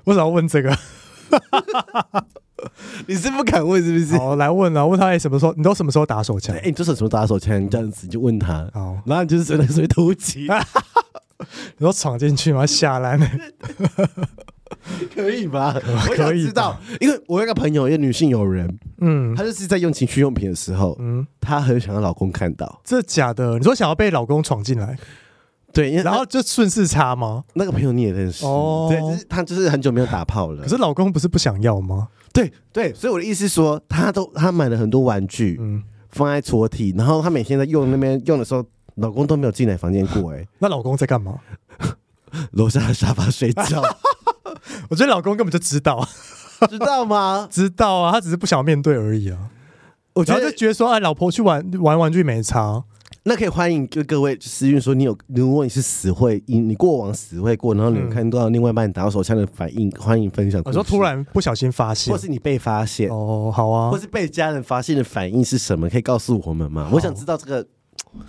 S3: 为什么要问这个？
S2: 你是不敢问是不是？
S3: 好，来问啊，问他哎，什么时候？你都什么时候打手枪？
S2: 哎、欸，你这是什么打手枪？你这样子你就问他。
S3: 好，
S2: 然后你就是真的是突击，
S3: 你说闯进去吗？下来呢？
S2: 可以吧？
S3: 我可以知道，
S2: 因为我有个朋友，一个女性友人，
S3: 嗯，
S2: 她就是在用情趣用品的时候，嗯，她很想要老公看到。
S3: 这假的？你说想要被老公闯进来？
S2: 对，
S3: 然后就顺势插吗？
S2: 那个朋友你也认识哦？对，就是他就是很久没有打炮了。
S3: 可是老公不是不想要吗？
S2: 对对，所以我的意思是说，他都他买了很多玩具，嗯，放在抽屉，然后他每天在用那边用的时候，老公都没有进来房间过。哎，
S3: 那老公在干嘛？
S2: 楼下的沙发睡觉。
S3: 我觉得老公根本就知道，
S2: 知道吗？
S3: 知道啊，他只是不想面对而已啊。我觉得就觉得说，哎，老婆去玩玩玩具没差。
S2: 那可以欢迎就各位私讯说，你有如果你是死会，你你过往死会过，然后你有看到另外一半打到手枪的反应，欢迎分享。
S3: 我说突然不小心发现，
S2: 或是你被发现
S3: 哦，好啊，
S2: 或是被家人发现的反应是什么？可以告诉我们吗？我想知道这个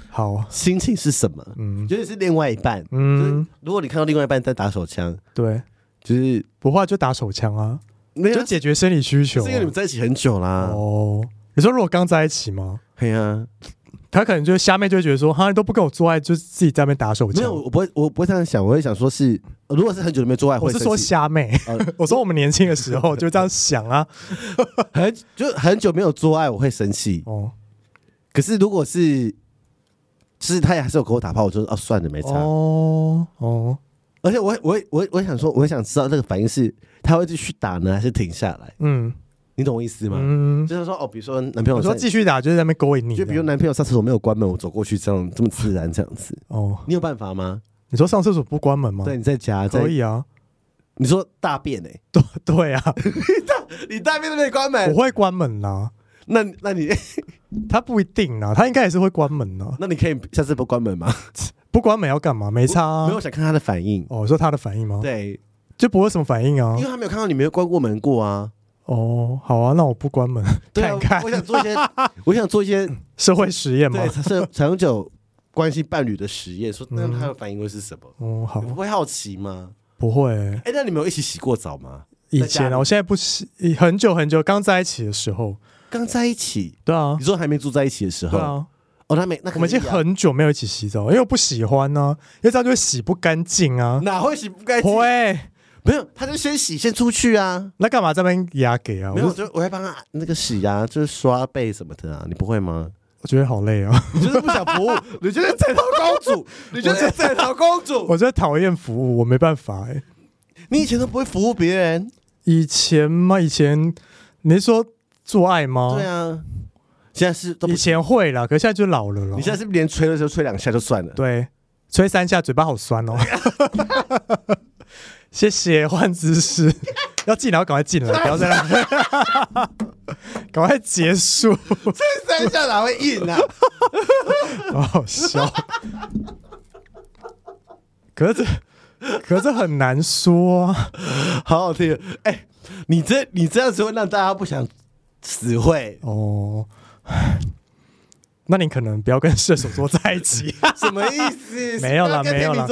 S3: 好
S2: 心情是什么？嗯，就是另外一半，嗯，如果你看到另外一半在打手枪，
S3: 对，
S2: 就是
S3: 不会就打手枪啊，就解决生理需求。
S2: 是因为你们在一起很久啦，
S3: 哦，你说如果刚在一起吗？
S2: 对啊。
S3: 他可能就是虾妹就会觉得说，哈，你都不跟我做爱，就是自己在那边打手枪。
S2: 没有，我不会，我不会这样想，我会想说是，如果是很久没做爱，
S3: 我是说虾妹，呃 我说我们年轻的时候就这样想啊，
S2: 很就很久没有做爱，我会生气哦。可是如果是，就是他也还是有给我打炮，我就说哦，算了，没差哦哦。而且我我我我想说，我想知道那个反应是，他会继续打呢，还是停下来？嗯。你懂我意思吗？嗯，就是说哦，比如说男朋友，
S3: 说继续打，就是在那边勾引你。
S2: 就比如男朋友上厕所没有关门，我走过去这样这么自然这样子。哦，你有办法吗？
S3: 你说上厕所不关门吗？
S2: 对，你在家
S3: 可以啊。
S2: 你说大便哎，
S3: 对对啊，
S2: 你 大你大便都没关门，
S3: 我会关门呐。
S2: 那那你
S3: 他不一定啊，他应该也是会关门的。
S2: 那你可以下次不关门吗？
S3: 不关门要干嘛？没差，
S2: 没有想看他的反应。
S3: 哦，说他的反应吗？
S2: 对，
S3: 就不会什么反应啊，
S2: 因为他没有看到你没有关过门过啊。
S3: 哦，好啊，那我不关门，看看。
S2: 我想做一些，我想做一些
S3: 社会实验嘛，
S2: 长久关系伴侣的实验，说那他的反应会是什么？
S3: 哦，好。
S2: 你，不会好奇吗？
S3: 不会，
S2: 哎，那你们有一起洗过澡吗？
S3: 以前啊，我现在不洗，很久很久，刚在一起的时候，
S2: 刚在一起，
S3: 对啊，
S2: 你说还没住在一起的时候，
S3: 对啊，
S2: 哦，他没，那
S3: 我们已经很久没有一起洗澡，因为我不喜欢呢，因为这样就会洗不干净啊，
S2: 哪会洗不干净？
S3: 会，
S2: 没有，他就先洗，先出去啊，
S3: 那干嘛这边压给啊？
S2: 没有，就我会帮他那个洗啊，就是刷背什么的啊，你不会吗？
S3: 我觉得好累啊！
S2: 你就是不想服务，你就是枕头公主，你就是枕头公主。
S3: 我真的讨厌服务，我没办法哎。
S2: 你以前都不会服务别人？
S3: 以前吗？以前你是说做爱吗？
S2: 对啊，现在是
S3: 以前会啦，可是现在就老了了。
S2: 你现在是不是连吹的时候吹两下就算了？对，
S3: 吹三下嘴巴好酸哦。谢谢，换姿势。要进来，要赶快进来，不要在那。赶快结束。
S2: 这三下哪会硬啊？
S3: 好好笑。可是，可是很难说啊。
S2: 好好听。哎、欸，你这你这样子会让大家不想死会
S3: 哦。那你可能不要跟射手座在一起，
S2: 什么意思？
S3: 没有啦，没有啦，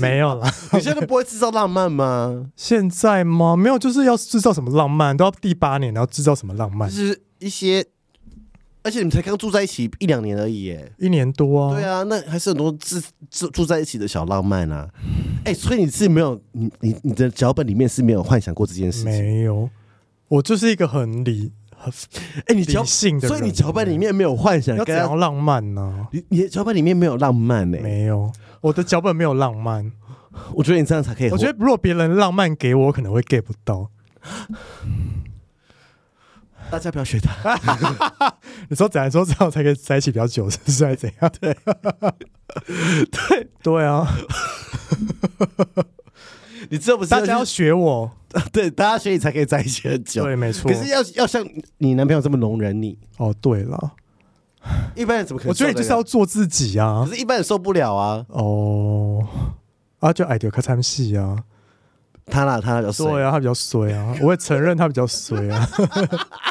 S3: 没有啦。
S2: 你现在都不会制造浪漫吗？
S3: 现在吗？没有，就是要制造什么浪漫，都要第八年，然后制造什么浪漫？
S2: 就是一些，而且你们才刚住在一起一两年而已，耶，
S3: 一年多啊。
S2: 对啊，那还是很多住住住在一起的小浪漫啊。哎、欸，所以你是没有，你你你的脚本里面是没有幻想过这件事情？
S3: 没有，我就是一个很理。
S2: 哎，欸、你脚性的，所以你脚本里面没有幻想，
S3: 要怎样浪漫呢、啊？
S2: 你你的脚本里面没有浪漫呢、欸？
S3: 没有，我的脚本没有浪漫。
S2: 我觉得你这样才可以。
S3: 我觉得如果别人浪漫给我，我可能会 get 不到。
S2: 大家不要学他。
S3: 你说怎样说这样才可以在一起比较久，是不是还是怎样？对，对对啊。
S2: 你知道不是？
S3: 大家要学我，
S2: 对，大家学你才可以在一起很久。
S3: 对，没错。
S2: 可是要要像你男朋友这么容忍你
S3: 哦。对了，
S2: 一般人怎么可能？
S3: 我觉得你就是要做自己啊。
S2: 可是一般人受不了啊。
S3: 哦，啊，就爱到较惨死啊。
S2: 他啦，他比较衰
S3: 啊，他比较衰啊。我也承认他比较衰啊。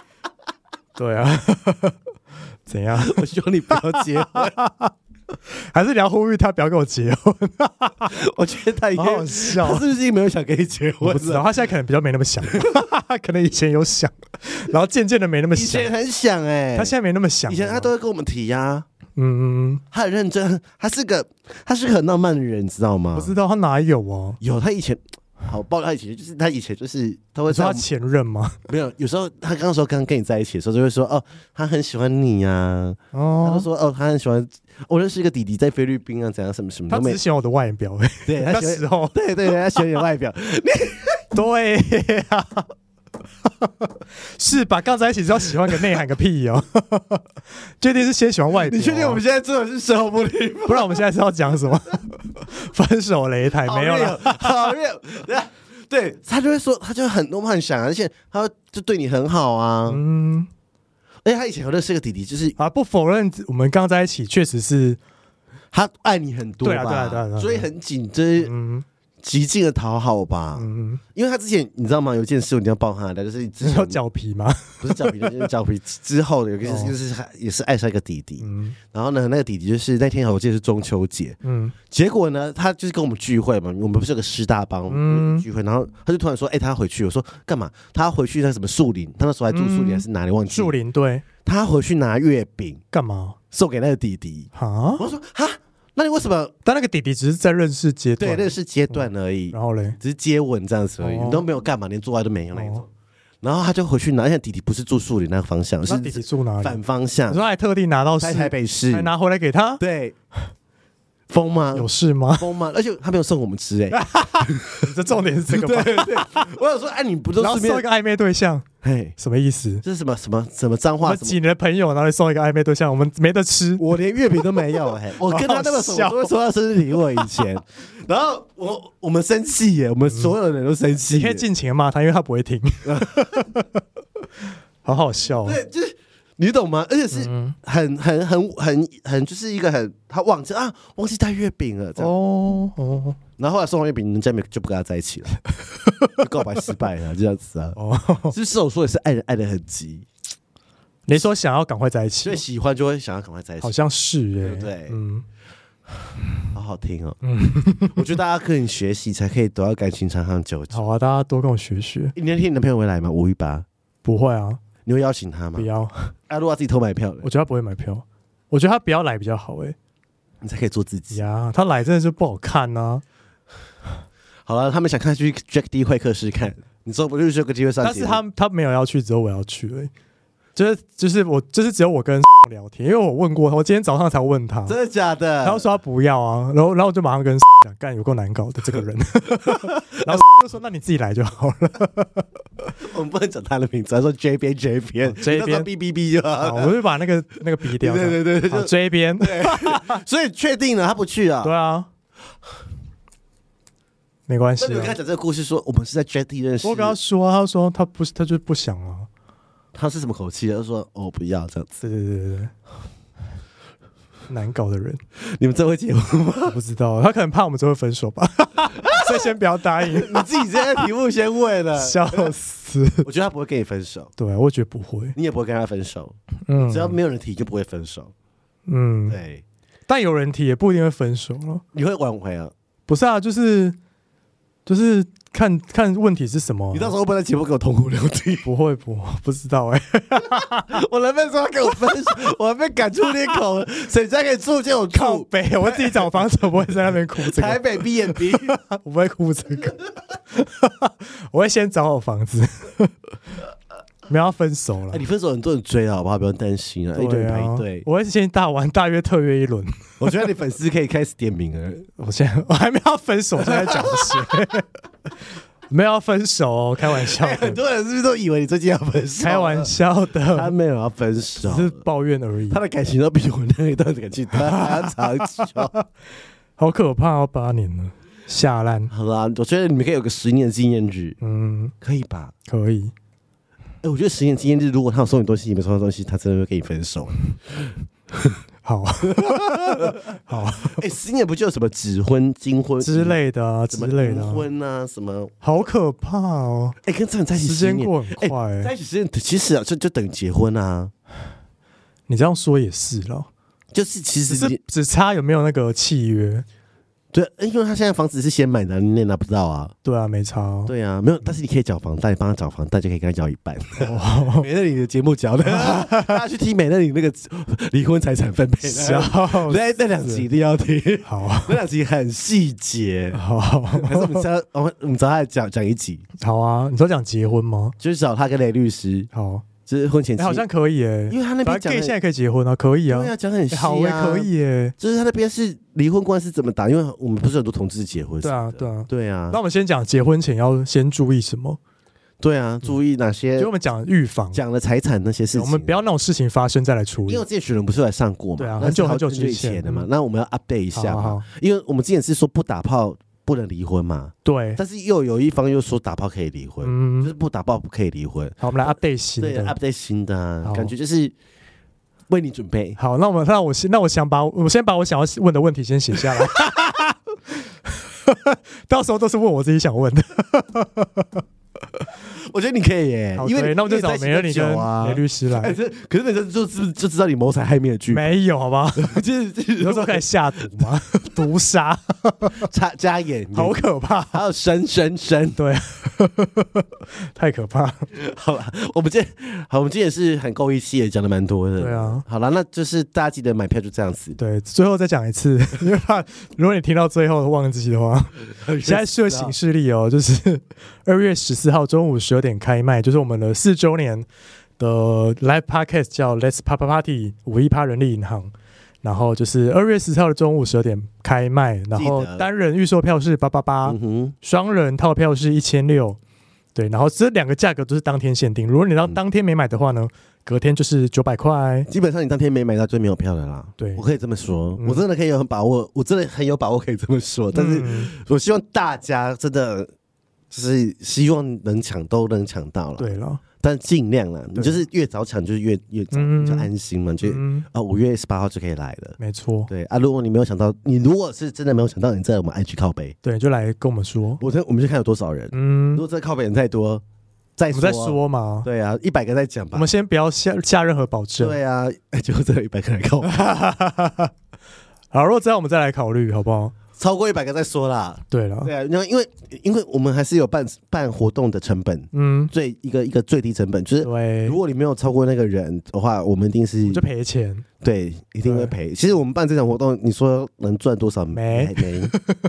S3: 对啊。怎样？
S2: 我希望你不要结婚。
S3: 还是你要呼吁他不要跟我结婚？
S2: 我觉得他应该好笑，他是不是没有想跟你结婚？
S3: 不知道，他现在可能比较没那么想，可能以前有想，然后渐渐的没那么想。
S2: 以前很想哎、欸，
S3: 他现在没那么想。
S2: 以前他都会跟我们提呀、啊，
S3: 嗯，
S2: 他很认真，他是个他是个很浪漫的人，你知道吗？
S3: 不知道他哪有啊？
S2: 有，他以前。好，爆料他以前就是他以前就是他会
S3: 说他前任吗？
S2: 没有，有时候他刚说刚跟你在一起的时候就会说哦，他很喜欢你呀、啊，哦，他就说哦，他很喜欢我认识一个弟弟在菲律宾啊，怎样什么什么，
S3: 他只喜欢我的外表，
S2: 对，他喜欢，对对，他喜欢你的外表，
S3: 对呀、啊。是吧？刚在一起就要喜欢个内涵个屁哦！确定是先喜欢外表？
S2: 你确定我们现在做的是事后不理？
S3: 不然我们现在是要讲什么？分手擂台没有了，
S2: 好热。对，他就会说，他就很多幻想，而且他就对你很好啊。嗯，而且他以前有认识个弟弟，就是
S3: 啊，不否认我们刚在一起确实是
S2: 他爱你很多，
S3: 对啊，对啊，对啊，
S2: 所以很紧，就是嗯。极尽的讨好吧，嗯，因为他之前你知道吗？有一件事我一定要爆他的，就是之前
S3: 脚皮吗？
S2: 不是脚皮，就是脚皮之后的有一个就是也是爱上一个弟弟，嗯，然后呢，那个弟弟就是那天我记得是中秋节，嗯，结果呢，他就是跟我们聚会嘛，我们不是有个师大帮聚会，然后他就突然说，哎，他要回去，我说干嘛？他要回去那什么树林，他那时候还住树林还是哪里？忘记
S3: 树林，对，
S2: 他回去拿月饼
S3: 干嘛？
S2: 送给那个弟弟啊？我说哈。那你为什么？
S3: 但那个弟弟只是在认识阶段，
S2: 对，认识阶段而已。然后嘞，只是接吻这样子而已，你都没有干嘛，连做爱都没有那种。然后他就回去拿，而且弟弟不是住树林那个方向，是
S3: 弟弟住哪里？
S2: 反方向。
S3: 你说还特地拿到
S2: 台北市，
S3: 还拿回来给他？
S2: 对，疯吗？
S3: 有事吗？
S2: 疯吗？而且他没有送我们吃，哎，
S3: 这重点是这个吗？
S2: 对对，我有说，哎，你不都是
S3: 送一个暧昧对象？嘿，什么意思？
S2: 这是什么什么什么脏话？
S3: 几年的朋友，然后送一个暧昧对象，我们没得吃，
S2: 我连月饼都没有。嘿，我跟他那么熟，都会收到生日礼物。以前，然后我我们生气耶，我们所有的人都生气。
S3: 你可以尽情骂他，因为他不会听。好好笑。
S2: 对，就是你懂吗？而且是很很很很很，就是一个很他忘记啊，忘记带月饼了。哦哦。然后后来送完月饼，人家没就不跟他在一起了，告白失败了，这样子啊。哦，就是我说也是爱人爱的很急。
S3: 你说想要赶快在一起，
S2: 所以喜欢就会想要赶快在一起，
S3: 好像是哎，
S2: 对，对，嗯，好好听哦。嗯，我觉得大家可以学习，才可以得到感情长长久久。
S3: 好啊，大家多跟我学学。
S2: 你那天你的朋友会来吗？五一八
S3: 不会啊，
S2: 你会邀请他吗？
S3: 不要。
S2: 阿路要自己偷买票，
S3: 我觉得他不会买票，我觉得他不要来比较好哎，
S2: 你才可以做自己
S3: 呀。他来真的是不好看呐。
S2: 好了，他们想看去 Jack D 会客室看，你说不就是这个机会上？
S3: 但是他他没有要去，只有我要去而已。就是就是我就是只有我跟 聊天，因为我问过他，我今天早上才问他，
S2: 真的假的？
S3: 然后说他不要啊，然后然后我就马上跟 讲，干有够难搞的这个人，然后就说那你自己来就好了。
S2: 我们不能讲他的名字，他说 J 边 J 边
S3: J 边
S2: B B B 就好，
S3: 我就把那个那个 B 掉。
S2: 对对对，就
S3: J 边。
S2: 所以确定了他不去啊？
S3: 对啊。没关系。
S2: 你看讲这个故事，说我们是在 J D 认识。
S3: 我跟他说，他说他不是，他就不想啊。
S2: 他是什么口气？他说哦，不要这样子。
S3: 对对对对对。难搞的人，
S2: 你们真会结婚吗？
S3: 我不知道，他可能怕我们最后分手吧。所以先不要答应。
S2: 你自己这些题目先问了，
S3: 笑死。
S2: 我觉得他不会跟你分手。
S3: 对，我觉得不会。
S2: 你也不会跟他分手。嗯。只要没有人提，就不会分手。嗯。对。
S3: 但有人提，也不一定会分手了。
S2: 你会挽回啊？
S3: 不是啊，就是。就是看看问题是什么、啊？
S2: 你到时候会不会在节目给我痛哭流涕？
S3: 不会，不不知道哎、
S2: 欸。我能不能说要跟我分手，我还被赶出那口，谁家可以住就我靠
S3: 北。我自己找房子，我不会在那边哭、这个。
S2: 台北 B and B，
S3: 我不会哭这个。我会先找好房子。没有要分手了、
S2: 欸，你分手很多人追了，好不好？不用担心啊，一堆人排队。
S3: 我会先大玩大约特约一轮。
S2: 我觉得你粉丝可以开始点名了。
S3: 我现在我还没有分手，现在讲这些。没有要分手哦，开玩笑、欸。
S2: 很多人是不是都以为你最近要分手？
S3: 开玩笑的，
S2: 他没有要分手，
S3: 只是抱怨而已。
S2: 他的感情都比我那一段感情还要长久，
S3: 好可怕哦！八年了，下烂。
S2: 好啦，我觉得你们可以有个十年纪念日，嗯，可以吧？
S3: 可以。
S2: 哎，我觉得十年纪念日，如果他有送你东西，你没收到东西，他真的会跟你分手。
S3: 好，好。
S2: 哎，十年不就有什么指婚、金婚
S3: 之类的啊，之类的
S2: 婚啊，什么？
S3: 好可怕哦！
S2: 哎，跟这人在一起，
S3: 时间过很快。
S2: 在一起时间其实啊，就就等于结婚啊。
S3: 你这样说也是了，
S2: 就是其实是
S3: 只差有没有那个契约。
S2: 对，因为他现在房子是先买的，你也拿不到啊。
S3: 对啊，没差、哦。
S2: 对啊，没有，但是你可以缴房贷，帮他缴房贷就可以跟他缴一半。哦、美乐你的节目缴的，大家去听美乐你那个离婚财产分配。那那两集一定要听，好，那两集很细节。好，还是我们找我们我们找他讲讲一集。
S3: 好啊，你说讲结婚吗？
S2: 就是找他跟雷律师。好。就是婚前，
S3: 好像可以诶，
S2: 因为他那边讲
S3: 现在可以结婚啊，可以啊，
S2: 对啊，讲很
S3: 好诶，可以诶。
S2: 就是他那边是离婚官司怎么打？因为我们不是很多同志结婚，
S3: 对啊，对啊，
S2: 对啊。
S3: 那我们先讲结婚前要先注意什么？
S2: 对啊，注意哪些？
S3: 就我们讲预防，
S2: 讲了财产那些事情，
S3: 我们不要那种事情发生再来处理。
S2: 因为之前雪人不是来上过嘛？
S3: 对啊，很久很久之前
S2: 的嘛。那我们要 update 一下嘛？因为我们之前是说不打炮。不能离婚嘛？
S3: 对，
S2: 但是又有一方又说打炮可以离婚，嗯，就是不打炮不可以离婚。
S3: 好，我们来 update 新的，
S2: 对，update 新的，感觉就是为你准备。
S3: 好，那我们那我先那我想把我先把我想要问的问题先写下来，到时候都是问我自己想问的。
S2: 我觉得你可以耶，因为
S3: 那我就找梅尔你跟梅律师来。
S2: 可是那时候就是就知道你谋财害命的剧，
S3: 没有好吧？就是有时候开始下毒吗？毒杀，
S2: 加加演，
S3: 好可怕！
S2: 还有生生生，
S3: 对，太可怕。
S2: 好了，我们今天好，我们今天也是很够义气，也讲的蛮多的。
S3: 对啊，
S2: 好了，那就是大家记得买票就这样子。
S3: 对，最后再讲一次，因为怕如果你听到最后忘记的话，现在是个行事历哦，就是二月十四号中午十二点开卖，就是我们的四周年的 Live Podcast 叫 Let's Papa Party 五一趴人力银行。然后就是二月十四号的中午十二点开卖，然后单人预售票是八八八，双人套票是一千六，对，然后这两个价格都是当天限定，如果你到当天没买的话呢，隔天就是九百块。
S2: 基本上你当天没买到就没有票的啦。对，我可以这么说，我真的可以有很把握，我真的很有把握可以这么说。但是我希望大家真的就是希望能抢都能抢到了。
S3: 对了。
S2: 但尽量了，你就是越早抢就是越越早，就安心嘛。就啊，五月十八号就可以来了。
S3: 没错，
S2: 对啊。如果你没有想到，你如果是真的没有想到，你在我们 IG 靠背，
S3: 对，就来跟我们说。
S2: 我我们就看有多少人。嗯，如果这靠背人太多，再说
S3: 再说嘛。
S2: 对啊，一百个再讲吧。
S3: 我们先不要下下任何保证。
S2: 对啊，就这一百个人靠北。
S3: 好，如果这样我们再来考虑，好不好？
S2: 超过一百个再说啦。
S3: 对了，
S2: 对啊，因为因为因为我们还是有办办活动的成本，嗯，最一个一个最低成本就是，对，如果你没有超过那个人的话，我们一定是
S3: 就赔钱。
S2: 对，一定会赔。其实我们办这场活动，你说能赚多少？没没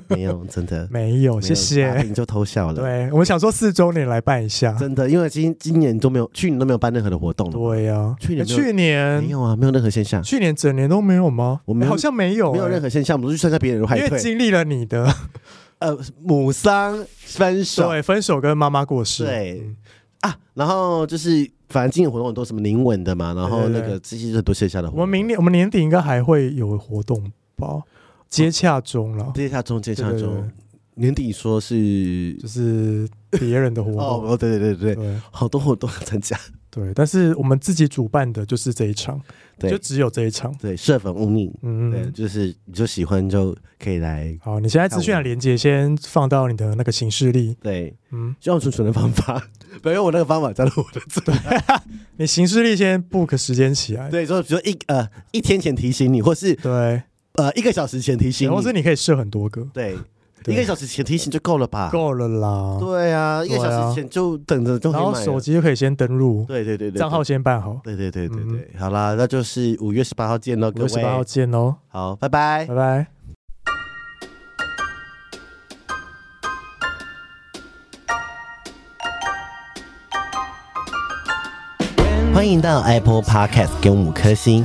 S2: 没有，真的
S3: 没有。谢谢，
S2: 你就偷笑了。
S3: 对，我们想说四周年来办一下，
S2: 真的，因为今今年都没有，去年都没有办任何的活动。
S3: 对呀，去年去年
S2: 没有啊，没有任何现象。
S3: 去年整年都没有吗？我们好像没有，
S2: 没有任何现象，我们都去参加别人的派对。
S3: 因为经历了你的
S2: 呃母丧、分手，
S3: 对，分手跟妈妈过世，
S2: 对啊，然后就是。反正今年活动很多，什么灵吻的嘛，然后那个这些很多线下的活动。
S3: 我们明年我们年底应该还会有活动吧？接洽中了，
S2: 接洽中，接洽中。年底说是
S3: 就是别人的活动
S2: 哦，对对对对，好多活动参加。
S3: 对，但是我们自己主办的就是这一场，对，就只有这一场。
S2: 对，设粉勿逆，嗯，对，就是你就喜欢就可以来。
S3: 好，你现在资讯的连接先放到你的那个行事历。
S2: 对，嗯，用储存的方法，不要用我那个方法加入我的组。
S3: 对，你行事历先 book 时间起来。
S2: 对，就比如说一呃一天前提醒你，或是
S3: 对
S2: 呃一个小时前提醒你，
S3: 或是你可以设很多个。
S2: 对。一个小时前提醒就够了吧？
S3: 够了啦。
S2: 对啊，一个小时前就等着就可以买。
S3: 然后手机就可以先登录。
S2: 对对对对，
S3: 账号先办好。
S2: 对对对对对，好啦，那就是五月十八号见喽，各位。十八
S3: 号见喽。
S2: 好，拜拜，
S3: 拜拜。
S2: 欢迎到 Apple Podcast 给我们五颗星